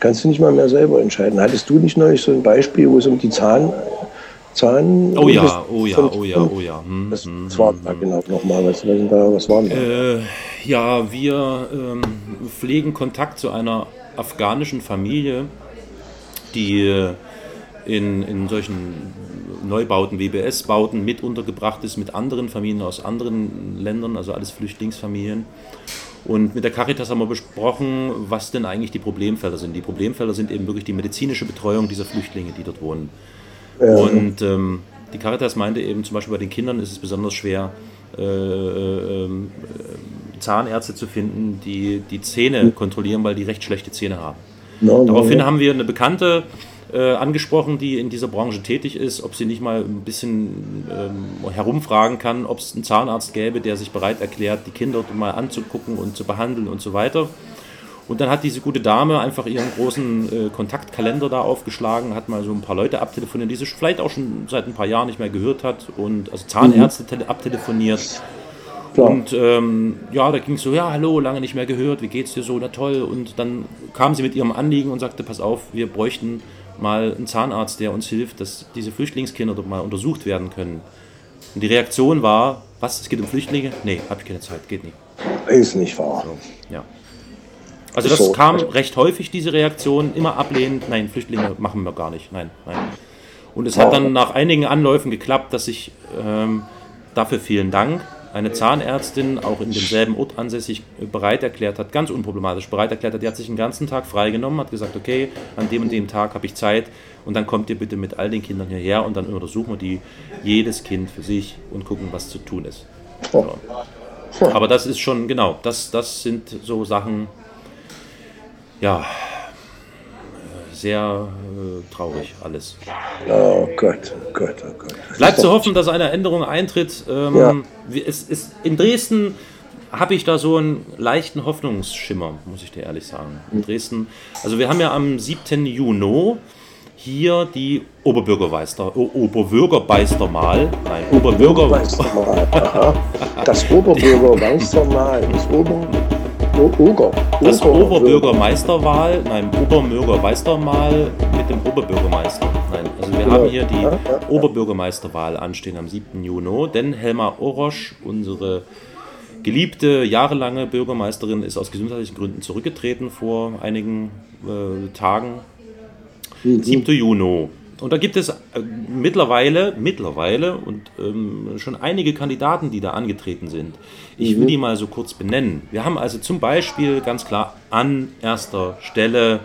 Kannst du nicht mal mehr selber entscheiden. Hattest du nicht neulich so ein Beispiel, wo es um die Zahn, Zahn Oh ja, oh ja, oh ja, oh ja. Hm, das, hm, war da genau nochmal, was, was, war denn? Äh, ja, wir ähm, pflegen Kontakt zu einer afghanischen Familie, die äh, in, in solchen Neubauten, WBS-Bauten mit untergebracht ist, mit anderen Familien aus anderen Ländern, also alles Flüchtlingsfamilien. Und mit der Caritas haben wir besprochen, was denn eigentlich die Problemfelder sind. Die Problemfelder sind eben wirklich die medizinische Betreuung dieser Flüchtlinge, die dort wohnen. Ja. Und ähm, die Caritas meinte eben, zum Beispiel bei den Kindern ist es besonders schwer, äh, äh, äh, Zahnärzte zu finden, die die Zähne kontrollieren, weil die recht schlechte Zähne haben. Daraufhin haben wir eine Bekannte äh, angesprochen, die in dieser Branche tätig ist, ob sie nicht mal ein bisschen ähm, herumfragen kann, ob es einen Zahnarzt gäbe, der sich bereit erklärt, die Kinder mal anzugucken und zu behandeln und so weiter. Und dann hat diese gute Dame einfach ihren großen äh, Kontaktkalender da aufgeschlagen, hat mal so ein paar Leute abtelefoniert, die sie vielleicht auch schon seit ein paar Jahren nicht mehr gehört hat und also Zahnärzte tele- abtelefoniert. Klar. Und ähm, ja, da ging es so, ja, hallo, lange nicht mehr gehört, wie geht's dir so, na toll. Und dann kam sie mit ihrem Anliegen und sagte, pass auf, wir bräuchten mal einen Zahnarzt, der uns hilft, dass diese Flüchtlingskinder dort mal untersucht werden können. Und die Reaktion war, was, es geht um Flüchtlinge? Nee, habe ich keine Zeit, geht nicht. Ist nicht wahr. Ja. Also das So. kam recht häufig, diese Reaktion, immer ablehnend, nein, Flüchtlinge machen wir gar nicht, nein, nein. Und es hat dann nach einigen Anläufen geklappt, dass ich ähm, dafür vielen Dank eine Zahnärztin, auch in demselben Ort ansässig, äh, bereit erklärt hat, ganz unproblematisch bereit erklärt hat, die hat sich den ganzen Tag freigenommen, hat gesagt, okay, an dem und dem Tag habe ich Zeit und dann kommt ihr bitte mit all den Kindern hierher und dann untersuchen wir die, jedes Kind für sich und gucken, was zu tun ist. Oh. Aber das ist schon, genau, das, das sind so Sachen, ja, sehr äh, traurig alles. Oh Gott, oh Gott, oh Gott. Bleibt zu hoffen, dass eine Änderung eintritt. Ähm, Ja. es ist, in Dresden habe ich da so einen leichten Hoffnungsschimmer, muss ich dir ehrlich sagen. In Dresden, also wir haben ja am 7. Juni hier die Oberbürgermeister, O- Oberbürgermeistermal, nein, Oberbürger. Aha. Das Oberbürgermeistermal. Das Ober... Oger. das Oberbürger- Oberbürgermeisterwahl, nein, Oberbürgermeistermal mit dem Oberbürgermeister. Nein, also wir Genau. haben hier die ja, ja. Oberbürgermeisterwahl anstehen am 7. Juni, denn Helma Orosch, unsere geliebte, jahrelange Bürgermeisterin, ist aus gesundheitlichen Gründen zurückgetreten vor einigen äh, Tagen. Mhm. 7. Juni. Und da gibt es äh, mittlerweile, mittlerweile und ähm, schon einige Kandidaten, die da angetreten sind. Ich will die mal so kurz benennen. Wir haben also zum Beispiel ganz klar an erster Stelle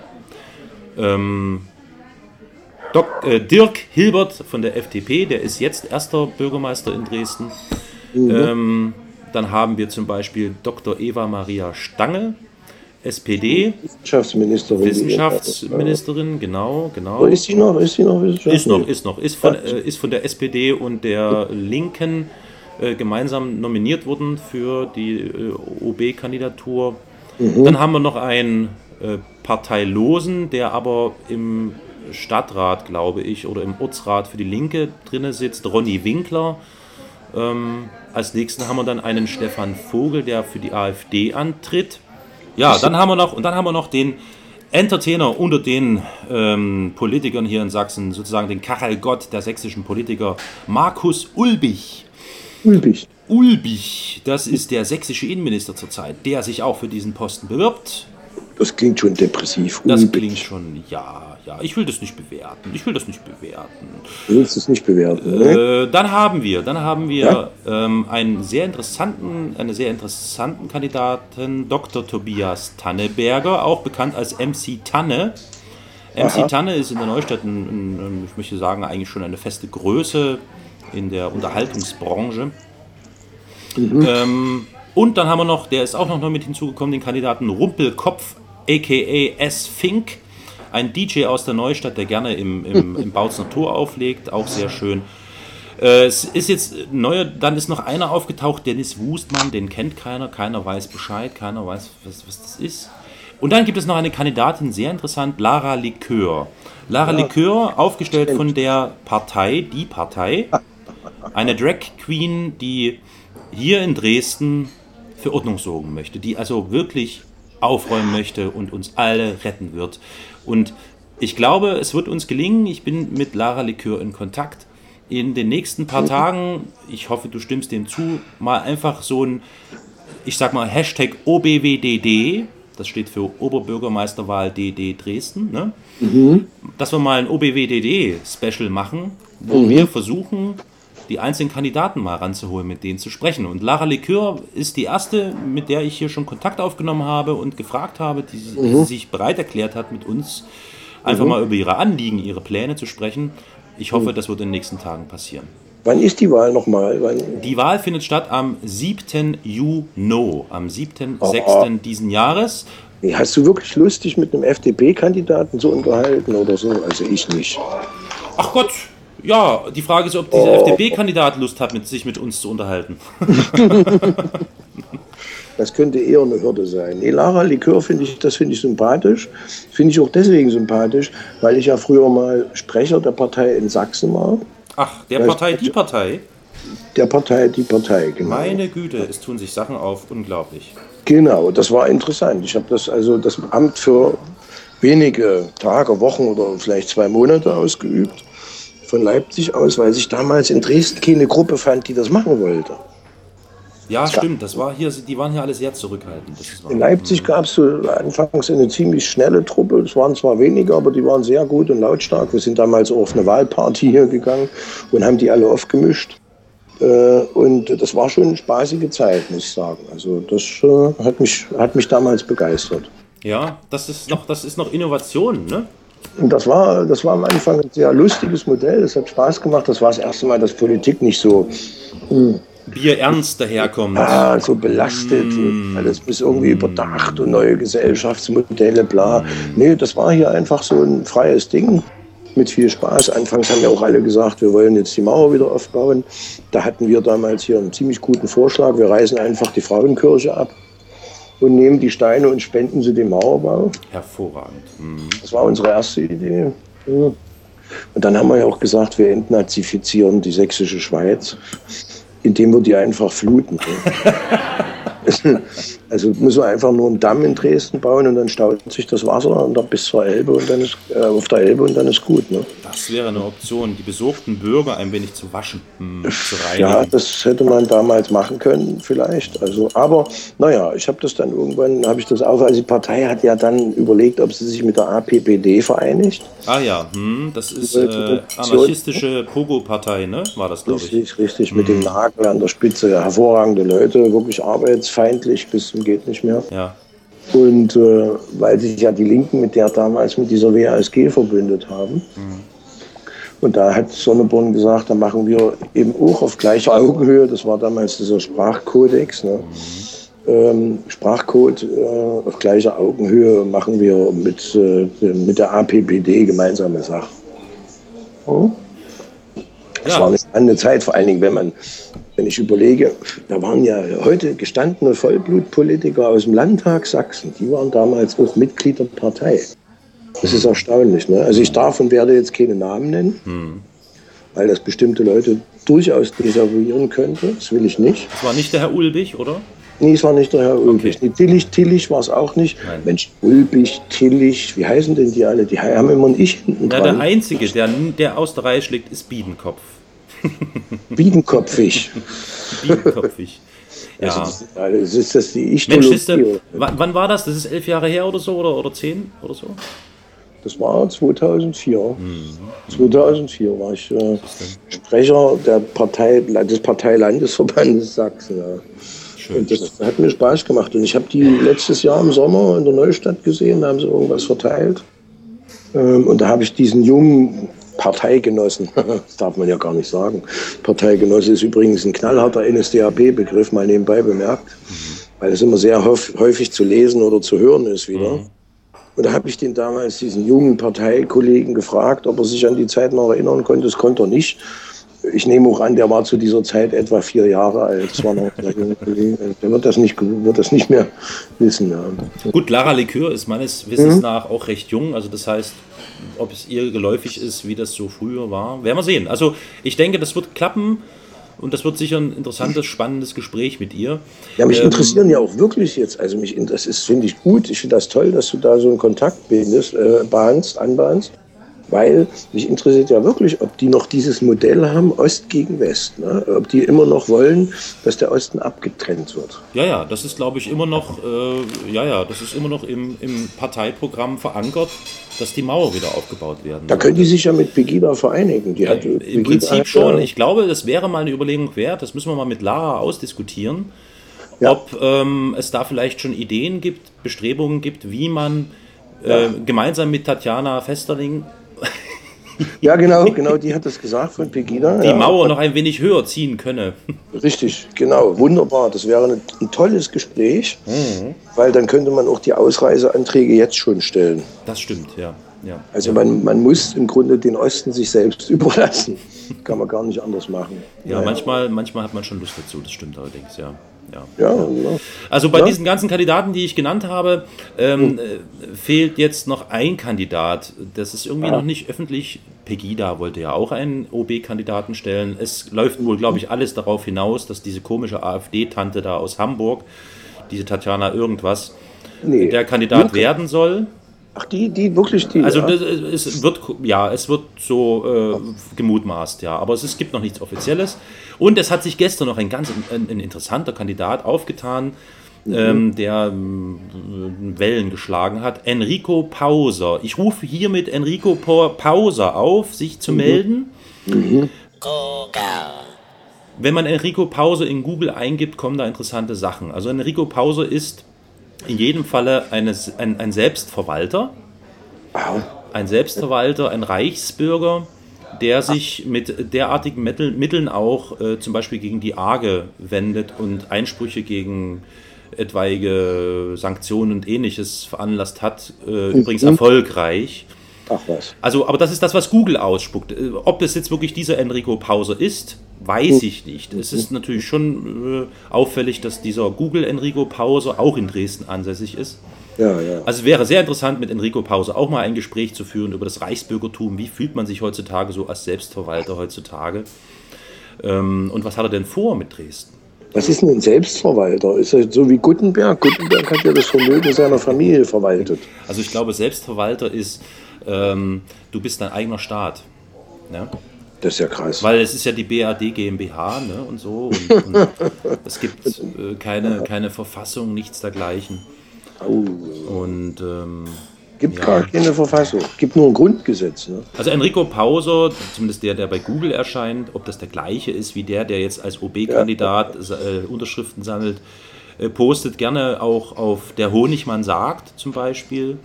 ähm, Dok äh, Dirk Hilbert von der FDP, der ist jetzt erster Bürgermeister in Dresden. Ähm, dann haben wir zum Beispiel Dr. Eva Maria Stange, SPD, Wissenschaftsministerin. Wissenschaftsministerin, genau, genau. Wo ist sie noch? Ist sie noch Wissenschaftlerin? Ist noch, ist noch. Ist von, äh, ist von der SPD und der Linken äh, gemeinsam nominiert worden für die äh, OB-Kandidatur. Dann haben wir noch einen äh, Parteilosen, der aber im Stadtrat, glaube ich, oder im Ortsrat für die Linke drinne sitzt, Ronny Winkler. Ähm, als nächsten haben wir dann einen Stefan Vogel, der für die AfD antritt. Ja, dann haben wir noch, und dann haben wir noch den Entertainer unter den ähm, Politikern hier in Sachsen, sozusagen den Kachelgott der sächsischen Politiker, Markus Ulbich. Ulbich. Ulbich, das ist der sächsische Innenminister zurzeit, der sich auch für diesen Posten bewirbt. Das klingt schon depressiv. Das klingt schon, ja, ja, ich will das nicht bewerten. Ich will das nicht bewerten. Du willst es nicht bewerten, ne? Äh, dann haben wir, dann haben wir ähm, einen sehr interessanten, eine sehr interessanten Kandidaten, Dr. Tobias Tanneberger, auch bekannt als MC Tanne. MC Aha. Tanne ist in der Neustadt, ein, ein, ich möchte sagen, eigentlich schon eine feste Größe in der Unterhaltungsbranche. Ähm, und dann haben wir noch, der ist auch noch mit hinzugekommen, den Kandidaten Rumpelkopf, aka S. Fink, ein DJ aus der Neustadt, der gerne im, im, im Bautzner Tor auflegt, auch sehr schön. Äh, es ist jetzt neuer, dann ist noch einer aufgetaucht, Dennis Wustmann, den kennt keiner, keiner weiß Bescheid, keiner weiß, was, was das ist. Und dann gibt es noch eine Kandidatin, sehr interessant, Lara Likör. Lara Likör, aufgestellt von der Partei, die Partei, eine Drag Queen, die hier in Dresden für Ordnung sorgen möchte, die also wirklich aufräumen möchte und uns alle retten wird. Und ich glaube, es wird uns gelingen. Ich bin mit Lara Likör in Kontakt. In den nächsten paar Tagen, ich hoffe, du stimmst dem zu, mal einfach so ein, ich sag mal, Hashtag OBWDD, das steht für Oberbürgermeisterwahl DD Dresden, ne? Mhm. dass wir mal ein OBWDD-Special machen, wo Mhm. wir versuchen, die einzelnen Kandidaten mal ranzuholen, mit denen zu sprechen. Und Lara Likör ist die erste, mit der ich hier schon Kontakt aufgenommen habe und gefragt habe, die, die Mhm. sich bereit erklärt hat, mit uns einfach Mhm. mal über ihre Anliegen, ihre Pläne zu sprechen. Ich hoffe, das wird in den nächsten Tagen passieren. Wann ist die Wahl nochmal? Wann? Die Wahl findet statt am 7. Juni, am 7.6. Oh. diesen Jahres. Hast du wirklich Lust, dich mit einem FDP-Kandidaten zu unterhalten oder so? Also ich nicht. Ach Gott, ja, die Frage ist, ob dieser Oh. FDP-Kandidat Lust hat, mit sich mit uns zu unterhalten. Das könnte eher eine Hürde sein. Nee, Lara Likör finde ich, das finde ich sympathisch. Finde ich auch deswegen sympathisch, weil ich ja früher mal Sprecher der Partei in Sachsen war. Ach, der ich- Partei, die Partei. Der Partei, die Partei, genau. Meine Güte, es tun sich Sachen auf, unglaublich. Genau, das war interessant. Ich habe das also das Amt für wenige Tage, Wochen oder vielleicht zwei Monate ausgeübt von Leipzig aus, weil sich damals in Dresden keine Gruppe fand, die das machen wollte. Ja, stimmt, das war hier, die waren hier alle sehr zurückhaltend. In Leipzig gab es anfangs eine ziemlich schnelle Truppe. Es waren zwar wenige, aber die waren sehr gut und lautstark. Wir sind damals auch auf eine Wahlparty hier gegangen und haben die alle aufgemischt. Äh, Und das war schon eine spaßige Zeit, muss ich sagen. Also das äh, hat mich, hat mich damals begeistert. Ja, das ist noch, das ist noch Innovation, ne? Und das war, das war am Anfang ein sehr lustiges Modell. Es hat Spaß gemacht. Das war das erste Mal, dass Politik nicht so, hm, Bier ernst daherkommt. ah, so belastet. und Alles muss irgendwie überdacht und neue Gesellschaftsmodelle, bla. Nee, das war hier einfach so ein freies Ding mit viel Spaß. Anfangs haben ja auch alle gesagt, wir wollen jetzt die Mauer wieder aufbauen. Da hatten wir damals hier einen ziemlich guten Vorschlag. Wir reißen einfach die Frauenkirche ab und nehmen die Steine und spenden sie dem Mauerbau. Hervorragend. Mhm. Das war unsere erste Idee. Ja. Und dann haben wir ja auch gesagt, wir entnazifizieren die sächsische Schweiz, indem wir die einfach fluten. Also muss man einfach nur einen Damm in Dresden bauen und dann staut sich das Wasser und dann bis zur Elbe und dann ist äh, auf der Elbe und dann ist gut. Ne? Das wäre eine Option, die besorgten Bürger ein wenig zu waschen, hm, zu reinigen. Ja, das hätte man damals machen können, vielleicht. Also, aber naja, ich habe das dann irgendwann, habe ich das auch, also die Partei hat ja dann überlegt, ob sie sich mit der APPD vereinigt. Ah ja, hm, das ist Die äh, anarchistische Pogo-Partei, ne? War das, glaube ich. Richtig, richtig, mit dem Nagel an der Spitze. Hervorragende Leute, wirklich arbeitsfeindlich bis zum geht nicht mehr. Ja. Und äh, weil sich ja die Linken mit der damals mit dieser WASG verbündet haben. Und da hat Sonneborn gesagt, da machen wir eben auch auf gleicher Augenhöhe, das war damals dieser Sprachkodex, ne? ähm, Sprachcode äh, auf gleicher Augenhöhe machen wir mit, äh, mit der APPD gemeinsame Sachen. Oh. Das Ja. war eine spannende Zeit, vor allen Dingen, wenn man, wenn ich überlege, da waren ja heute gestandene Vollblutpolitiker aus dem Landtag Sachsen, die waren damals auch Mitglied der Partei. Das ist erstaunlich. Ne? Also ich darf und werde jetzt keine Namen nennen, Hm. weil das bestimmte Leute durchaus desavouieren könnte. Das will ich nicht. Das war nicht der Herr Ulbich, oder? Nee, es war nicht der Herr Ulbich. Nee, Tillich, Tillich war es auch nicht. Nein. Mensch, Ulbich, Tillich, wie heißen denn die alle? Die haben immer ein Ich hinten Ja, dran. der Einzige, der, der aus der Reihe schlägt, ist Biedenkopf. Biedenkopfig. Biedenkopfig. Also Ja. das, ist, das ist das die Mensch, Ichtologie. ist der, wann, war das? Das ist elf Jahre her oder so? Oder, oder zehn oder so? Das war 2004. Mhm. 2004 war ich äh, Sprecher der Partei, des Parteilandesverbandes Sachsen. Ja. Schön. Und das hat mir Spaß gemacht. Und ich habe die letztes Jahr im Sommer in der Neustadt gesehen, da haben sie irgendwas verteilt. Ähm, und da habe ich diesen jungen Parteigenossen, das darf man ja gar nicht sagen. Parteigenosse ist übrigens ein knallharter NSDAP-Begriff, mal nebenbei bemerkt, weil es immer sehr häuf- häufig zu lesen oder zu hören ist wieder. Und da habe ich den damals, diesen jungen Parteikollegen, gefragt, ob er sich an die Zeit noch erinnern konnte. Das konnte er nicht. Ich nehme auch an, der war zu dieser Zeit etwa vier Jahre alt. Das war noch. Der wird das nicht, wird das nicht mehr wissen. Ja. Gut, Lara Likör ist meines Wissens nach auch recht jung. Also das heißt, ob es ihr geläufig ist, wie das so früher war, werden wir sehen. Also ich denke, das wird klappen. Und das wird sicher ein interessantes, spannendes Gespräch mit ihr. Ja, mich Ähm, interessieren ja auch wirklich jetzt, also mich, das ist, finde ich gut, ich finde das toll, dass du da so einen Kontakt bindest, äh, bahnst, anbahnst, weil mich interessiert ja wirklich, ob die noch dieses Modell haben, Ost gegen West, ne? ob die immer noch wollen, dass der Osten abgetrennt wird. Ja, ja, das ist, glaube ich, immer noch, äh, ja, ja, das ist immer noch im, im Parteiprogramm verankert, dass die Mauer wieder aufgebaut werden. Da können die sich ja mit Pegida vereinigen. Die hat, Im Pegida Prinzip schon. ja- Ich glaube, das wäre mal eine Überlegung wert. Das müssen wir mal mit Lara ausdiskutieren. Ja. Ob ähm, es da vielleicht schon Ideen gibt, Bestrebungen gibt, wie man äh, gemeinsam mit Tatjana Festerling Ja, genau, genau, die hat das gesagt von Pegida. die ja. Mauer noch ein wenig höher ziehen könne. Richtig, genau, wunderbar. Das wäre ein, ein tolles Gespräch, Mhm. weil dann könnte man auch die Ausreiseanträge jetzt schon stellen. Das stimmt, ja. ja. Also man, man muss im Grunde den Osten sich selbst überlassen. Kann man gar nicht anders machen. Ja, manchmal, manchmal hat man schon Lust dazu, das stimmt allerdings, ja. Ja. Ja, ja. Also bei Ja. diesen ganzen Kandidaten, die ich genannt habe, ähm, äh, fehlt jetzt noch ein Kandidat. Das ist irgendwie noch nicht öffentlich. Pegida wollte ja auch einen OB-Kandidaten stellen. Es läuft wohl, glaube ich, alles darauf hinaus, dass diese komische AfD-Tante da aus Hamburg, diese Tatjana irgendwas, Nee. der Kandidat Wirklich? werden soll. Ach, die, die wirklich die. Also ja. das, es wird ja, es wird so äh, gemutmaßt, ja, aber es, ist, gibt noch nichts Offizielles. Und es hat sich gestern noch ein ganz ein, ein interessanter Kandidat aufgetan, ähm, der ähm, Wellen geschlagen hat. Enrico Pauser. Ich rufe hiermit Enrico Pa- Pauser auf, sich zu melden. Wenn man Enrico Pauser in Google eingibt, kommen da interessante Sachen. Also Enrico Pauser ist in jedem Falle eine, ein, ein Selbstverwalter. Ein Selbstverwalter, ein Reichsbürger, der sich mit derartigen Mittel, Mitteln auch äh, zum Beispiel gegen die AGE wendet und Einsprüche gegen etwaige Sanktionen und ähnliches veranlasst hat, äh, übrigens erfolgreich. Ach was. Also, aber das ist das, was Google ausspuckt. Äh, Ob es jetzt wirklich dieser Enrico Pauser ist, weiß ich nicht. Es ist natürlich schon äh, auffällig, dass dieser Google Enrico Pauser auch in Dresden ansässig ist. Ja, ja. Also es wäre sehr interessant, mit Enrico Pause auch mal ein Gespräch zu führen über das Reichsbürgertum. Wie fühlt man sich heutzutage so als Selbstverwalter heutzutage? Ähm, und was hat er denn vor mit Dresden? Was ist denn ein Selbstverwalter? Ist er so wie Gutenberg? Gutenberg hat ja das Vermögen seiner Familie verwaltet. Also ich glaube, Selbstverwalter ist, ähm, du bist dein eigener Staat. Ja? Das ist ja krass. Weil es ist ja die BAD GmbH ne, und so. Und, und es gibt äh, keine, keine Verfassung, nichts dergleichen. Und ähm, Gibt ja. gar keine Verfassung. Gibt nur ein Grundgesetz. Ne? Also Enrico Pauser, zumindest der, der bei Google erscheint, ob das der gleiche ist wie der, der jetzt als OB-Kandidat äh, Unterschriften sammelt, äh, postet gerne auch auf der Honigmann sagt zum Beispiel.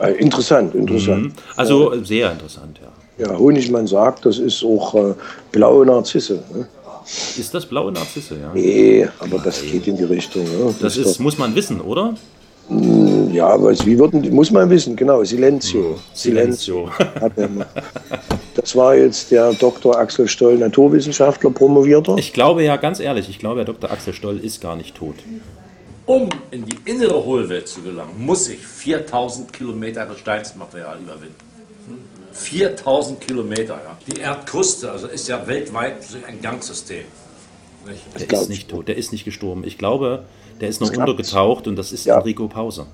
Äh, interessant, interessant. Mhm. Also äh, sehr interessant, ja. Ja, Honigmann sagt, das ist auch äh, blaue Narzisse. Ne? Ist das blaue Narzisse, ja? Nee, aber das geht in die Richtung. Ne? Das ist, muss man wissen, oder? doch- ja, aber wie würden, muss man wissen, genau, Silenzio. Er mal. Das war jetzt der Dr. Axel Stoll, Naturwissenschaftler, Promovierter. Ich glaube ja, ganz ehrlich, ich glaube, Herr Dr. Axel Stoll ist gar nicht tot. Um in die innere Hohlwelt zu gelangen, muss ich 4000 Kilometer Gesteinsmaterial überwinden. 4000 Kilometer, ja. Die Erdkruste, also ist ja weltweit ein Gangsystem. Der ist nicht tot, der ist nicht gestorben. Ich glaube, der ist noch untergetaucht und das ist Ja. Enrico Pauser.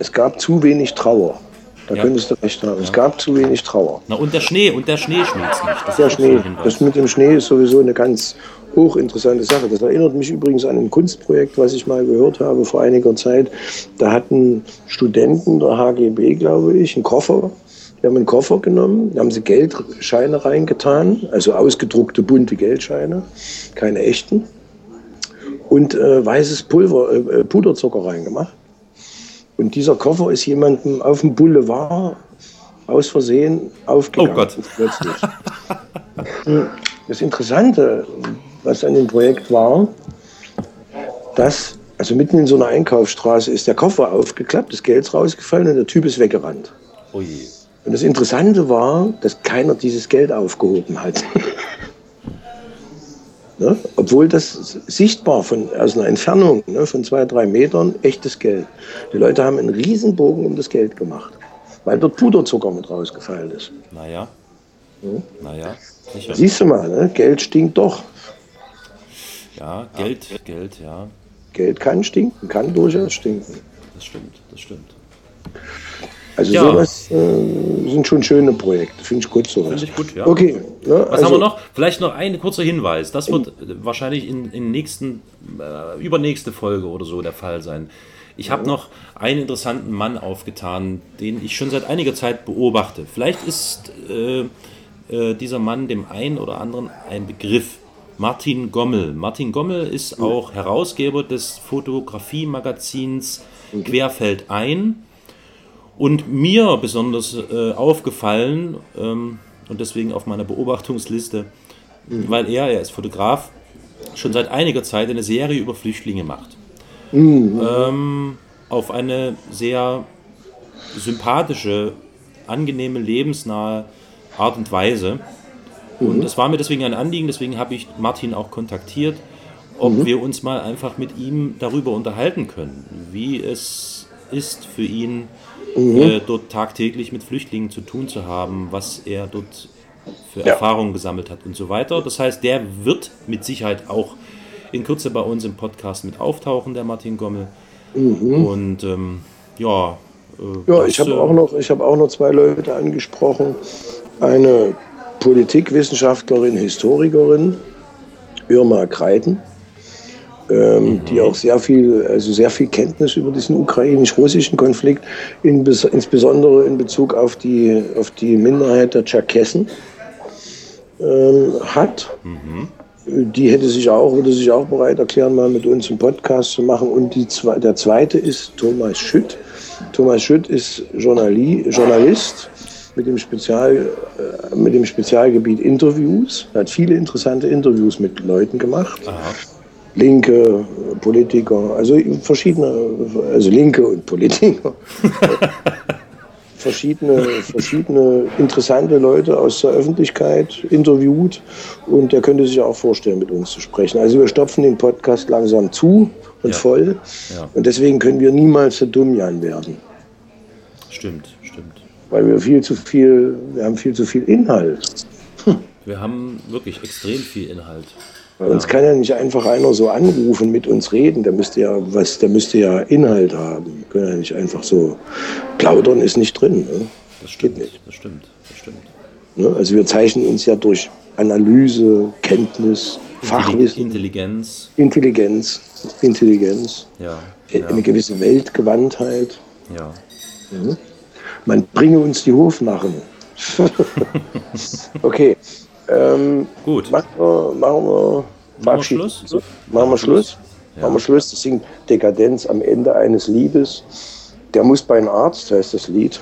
Es gab zu wenig Trauer. Da Ja. könntest du recht haben. Es gab zu wenig Trauer. Na und der Schnee, und der Schnee schmilzt nicht. Das Der Schnee, das mit dem Schnee ist sowieso eine ganz hochinteressante Sache. Das erinnert mich übrigens an ein Kunstprojekt, was ich mal gehört habe vor einiger Zeit. Da hatten Studenten der HGB, glaube ich, einen Koffer. Die haben einen Koffer genommen, da haben sie Geldscheine reingetan, also ausgedruckte bunte Geldscheine, keine echten, und äh, weißes Pulver, äh, äh, Puderzucker reingemacht. Und dieser Koffer ist jemandem auf dem Boulevard aus Versehen aufgegangen. Oh Gott. Plötzlich. Das Interessante, was an dem Projekt war, dass, also mitten in so einer Einkaufsstraße ist der Koffer aufgeklappt, das Geld ist rausgefallen und der Typ ist weggerannt. Je. Und das Interessante war, dass keiner dieses Geld aufgehoben hat. ne? Obwohl das sichtbar von, aus einer Entfernung ne, von zwei, drei Metern echtes Geld. Die Leute haben einen Riesenbogen um das Geld gemacht, weil dort Puderzucker mit rausgefallen ist. Naja. Hm? Naja, sicher. Siehst du mal, ne? Geld stinkt doch. Ja, Geld, Geld, ja. Geld kann stinken, kann durchaus stinken. Das stimmt, das stimmt. Also Ja. sowas äh, sind schon schöne Projekte, finde ich gut sowas. Finde ich gut, ja. Okay. Ne, Was also, haben wir noch? Vielleicht noch ein kurzer Hinweis. Das wird äh, wahrscheinlich in, in nächsten, äh, übernächste Folge oder so der Fall sein. Ich habe noch einen interessanten Mann aufgetan, den ich schon seit einiger Zeit beobachte. Vielleicht ist äh, äh, dieser Mann dem einen oder anderen ein Begriff. Martin Gommel. Martin Gommel ist auch Herausgeber des Fotografiemagazins Querfeld ein. Und mir besonders äh, aufgefallen ähm, und deswegen auf meiner Beobachtungsliste, weil er, er ist Fotograf, schon seit einiger Zeit eine Serie über Flüchtlinge macht. Ähm, auf eine sehr sympathische, angenehme, lebensnahe Art und Weise. Und es war mir deswegen ein Anliegen, deswegen habe ich Martin auch kontaktiert, ob wir uns mal einfach mit ihm darüber unterhalten können, wie es ist für ihn, äh, dort tagtäglich mit Flüchtlingen zu tun zu haben, was er dort für Ja. Erfahrungen gesammelt hat und so weiter. Das heißt, der wird mit Sicherheit auch in Kürze bei uns im Podcast mit auftauchen, der Martin Gommel. Und ähm, ja, äh, Ja, das, ich habe äh, auch, noch- ich hab auch noch zwei Leute angesprochen. Eine Politikwissenschaftlerin, Historikerin, Irma Kreiten, ähm, die auch sehr viel, also sehr viel Kenntnis über diesen ukrainisch-russischen Konflikt, in, bes- insbesondere in Bezug auf die, auf die Minderheit der Tscherkessen ähm, hat. Die hätte sich auch, würde sich auch bereit erklären, mal mit uns einen Podcast zu machen. Und die der zweite ist Thomas Schütt. Thomas Schütt ist Journali, Journalist mit dem, Spezial, äh, mit dem Spezialgebiet Interviews. Er hat viele interessante Interviews mit Leuten gemacht. Linke, äh, Politiker, also verschiedene, also Linke und Politiker. verschiedene, verschiedene interessante Leute aus der Öffentlichkeit interviewt und der könnte sich auch vorstellen, mit uns zu sprechen. Also wir stopfen den Podcast langsam zu und Ja. voll Ja. und deswegen können wir niemals der Dummjan werden, stimmt. Weil wir viel zu viel, wir haben viel zu viel Inhalt. Wir haben wirklich extrem viel Inhalt. Bei uns kann ja nicht einfach einer so anrufen, mit uns reden. Der müsste ja was, der müsste ja Inhalt haben. Wir können ja nicht einfach so plaudern ist nicht drin. Ne? Das stimmt, das stimmt, das stimmt. Ne? Also wir zeichnen uns ja durch Analyse, Kenntnis, Fachwissen, Intelligenz, Intelligenz, Intelligenz, ja, eine gewisse Weltgewandtheit. ja. Mhm. Man bringe uns die Hofnarren. okay. Ähm, Gut. Machen wir, machen wir, verabschieden. Schluss? Machen wir Schluss. Machen wir Schluss. Das singt Dekadenz am Ende eines Liedes. Der muss bei einem Arzt, heißt das Lied.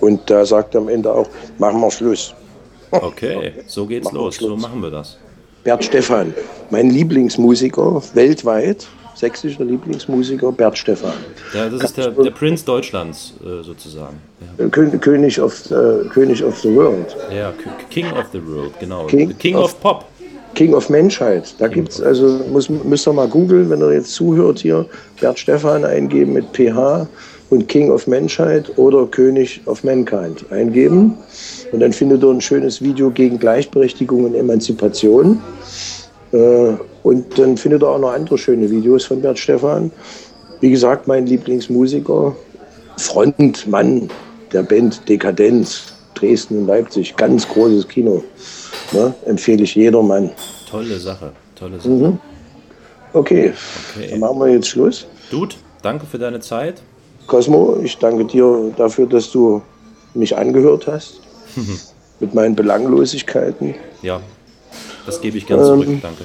Und da sagt er am Ende auch, machen wir Schluss. Okay, so geht's Machen wir los. So machen wir das. Bert Stephan, mein Lieblingsmusiker weltweit, sächsischer Lieblingsmusiker, Bert Stephan. Ja, das ist der, der Prinz Deutschlands äh, sozusagen. Ja, Kö- König of, äh, König of the World. ja King of the World, genau. King King of- of Pop. King of Menschheit. Da gibt's also, muss, müsst ihr mal googeln, wenn ihr jetzt zuhört hier, Bert Stephan eingeben mit PH und King of Menschheit oder König of Mankind eingeben. Und dann findet ihr ein schönes Video gegen Gleichberechtigung und Emanzipation. Äh, Und dann findet ihr auch noch andere schöne Videos von Bert Stephan. Wie gesagt, mein Lieblingsmusiker, Frontmann der Band Dekadenz, Dresden und Leipzig, ganz großes Kino. Ne? Empfehle ich jedermann. Tolle Sache, tolle Sache. Mhm. Okay, Okay. dann machen wir jetzt Schluss. Dude, danke für deine Zeit. Cosmo, ich danke dir dafür, dass du mich angehört hast mit meinen Belanglosigkeiten. Ja, das gebe ich zurück, Ähm, danke.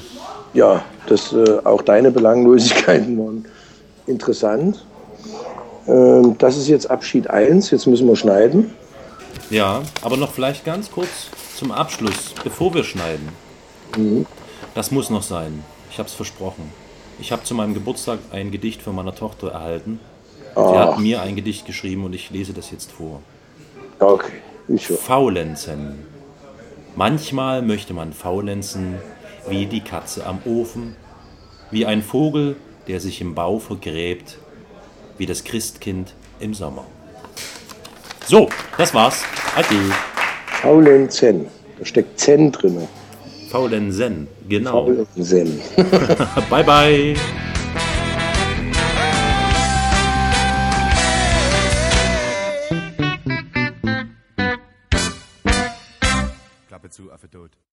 Ja, das, äh, auch deine Belanglosigkeiten waren interessant. Ähm, das ist jetzt Abschied 1, jetzt müssen wir schneiden. Ja, aber noch vielleicht ganz kurz zum Abschluss, bevor wir schneiden. Mhm. Das muss noch sein. Ich habe es versprochen. Ich habe zu meinem Geburtstag ein Gedicht von meiner Tochter erhalten. Sie Ah. hat mir ein Gedicht geschrieben und ich lese das jetzt vor. Okay, ich höre. Faulenzen. Manchmal möchte man faulenzen, wie die Katze am Ofen, wie ein Vogel, der sich im Bau vergräbt, wie das Christkind im Sommer. So, das war's. Ade. Faulenzen. Da steckt Zen drin. Faulen Zen, genau. Faulen Zen. bye, bye. Klappe zu, Affe tot.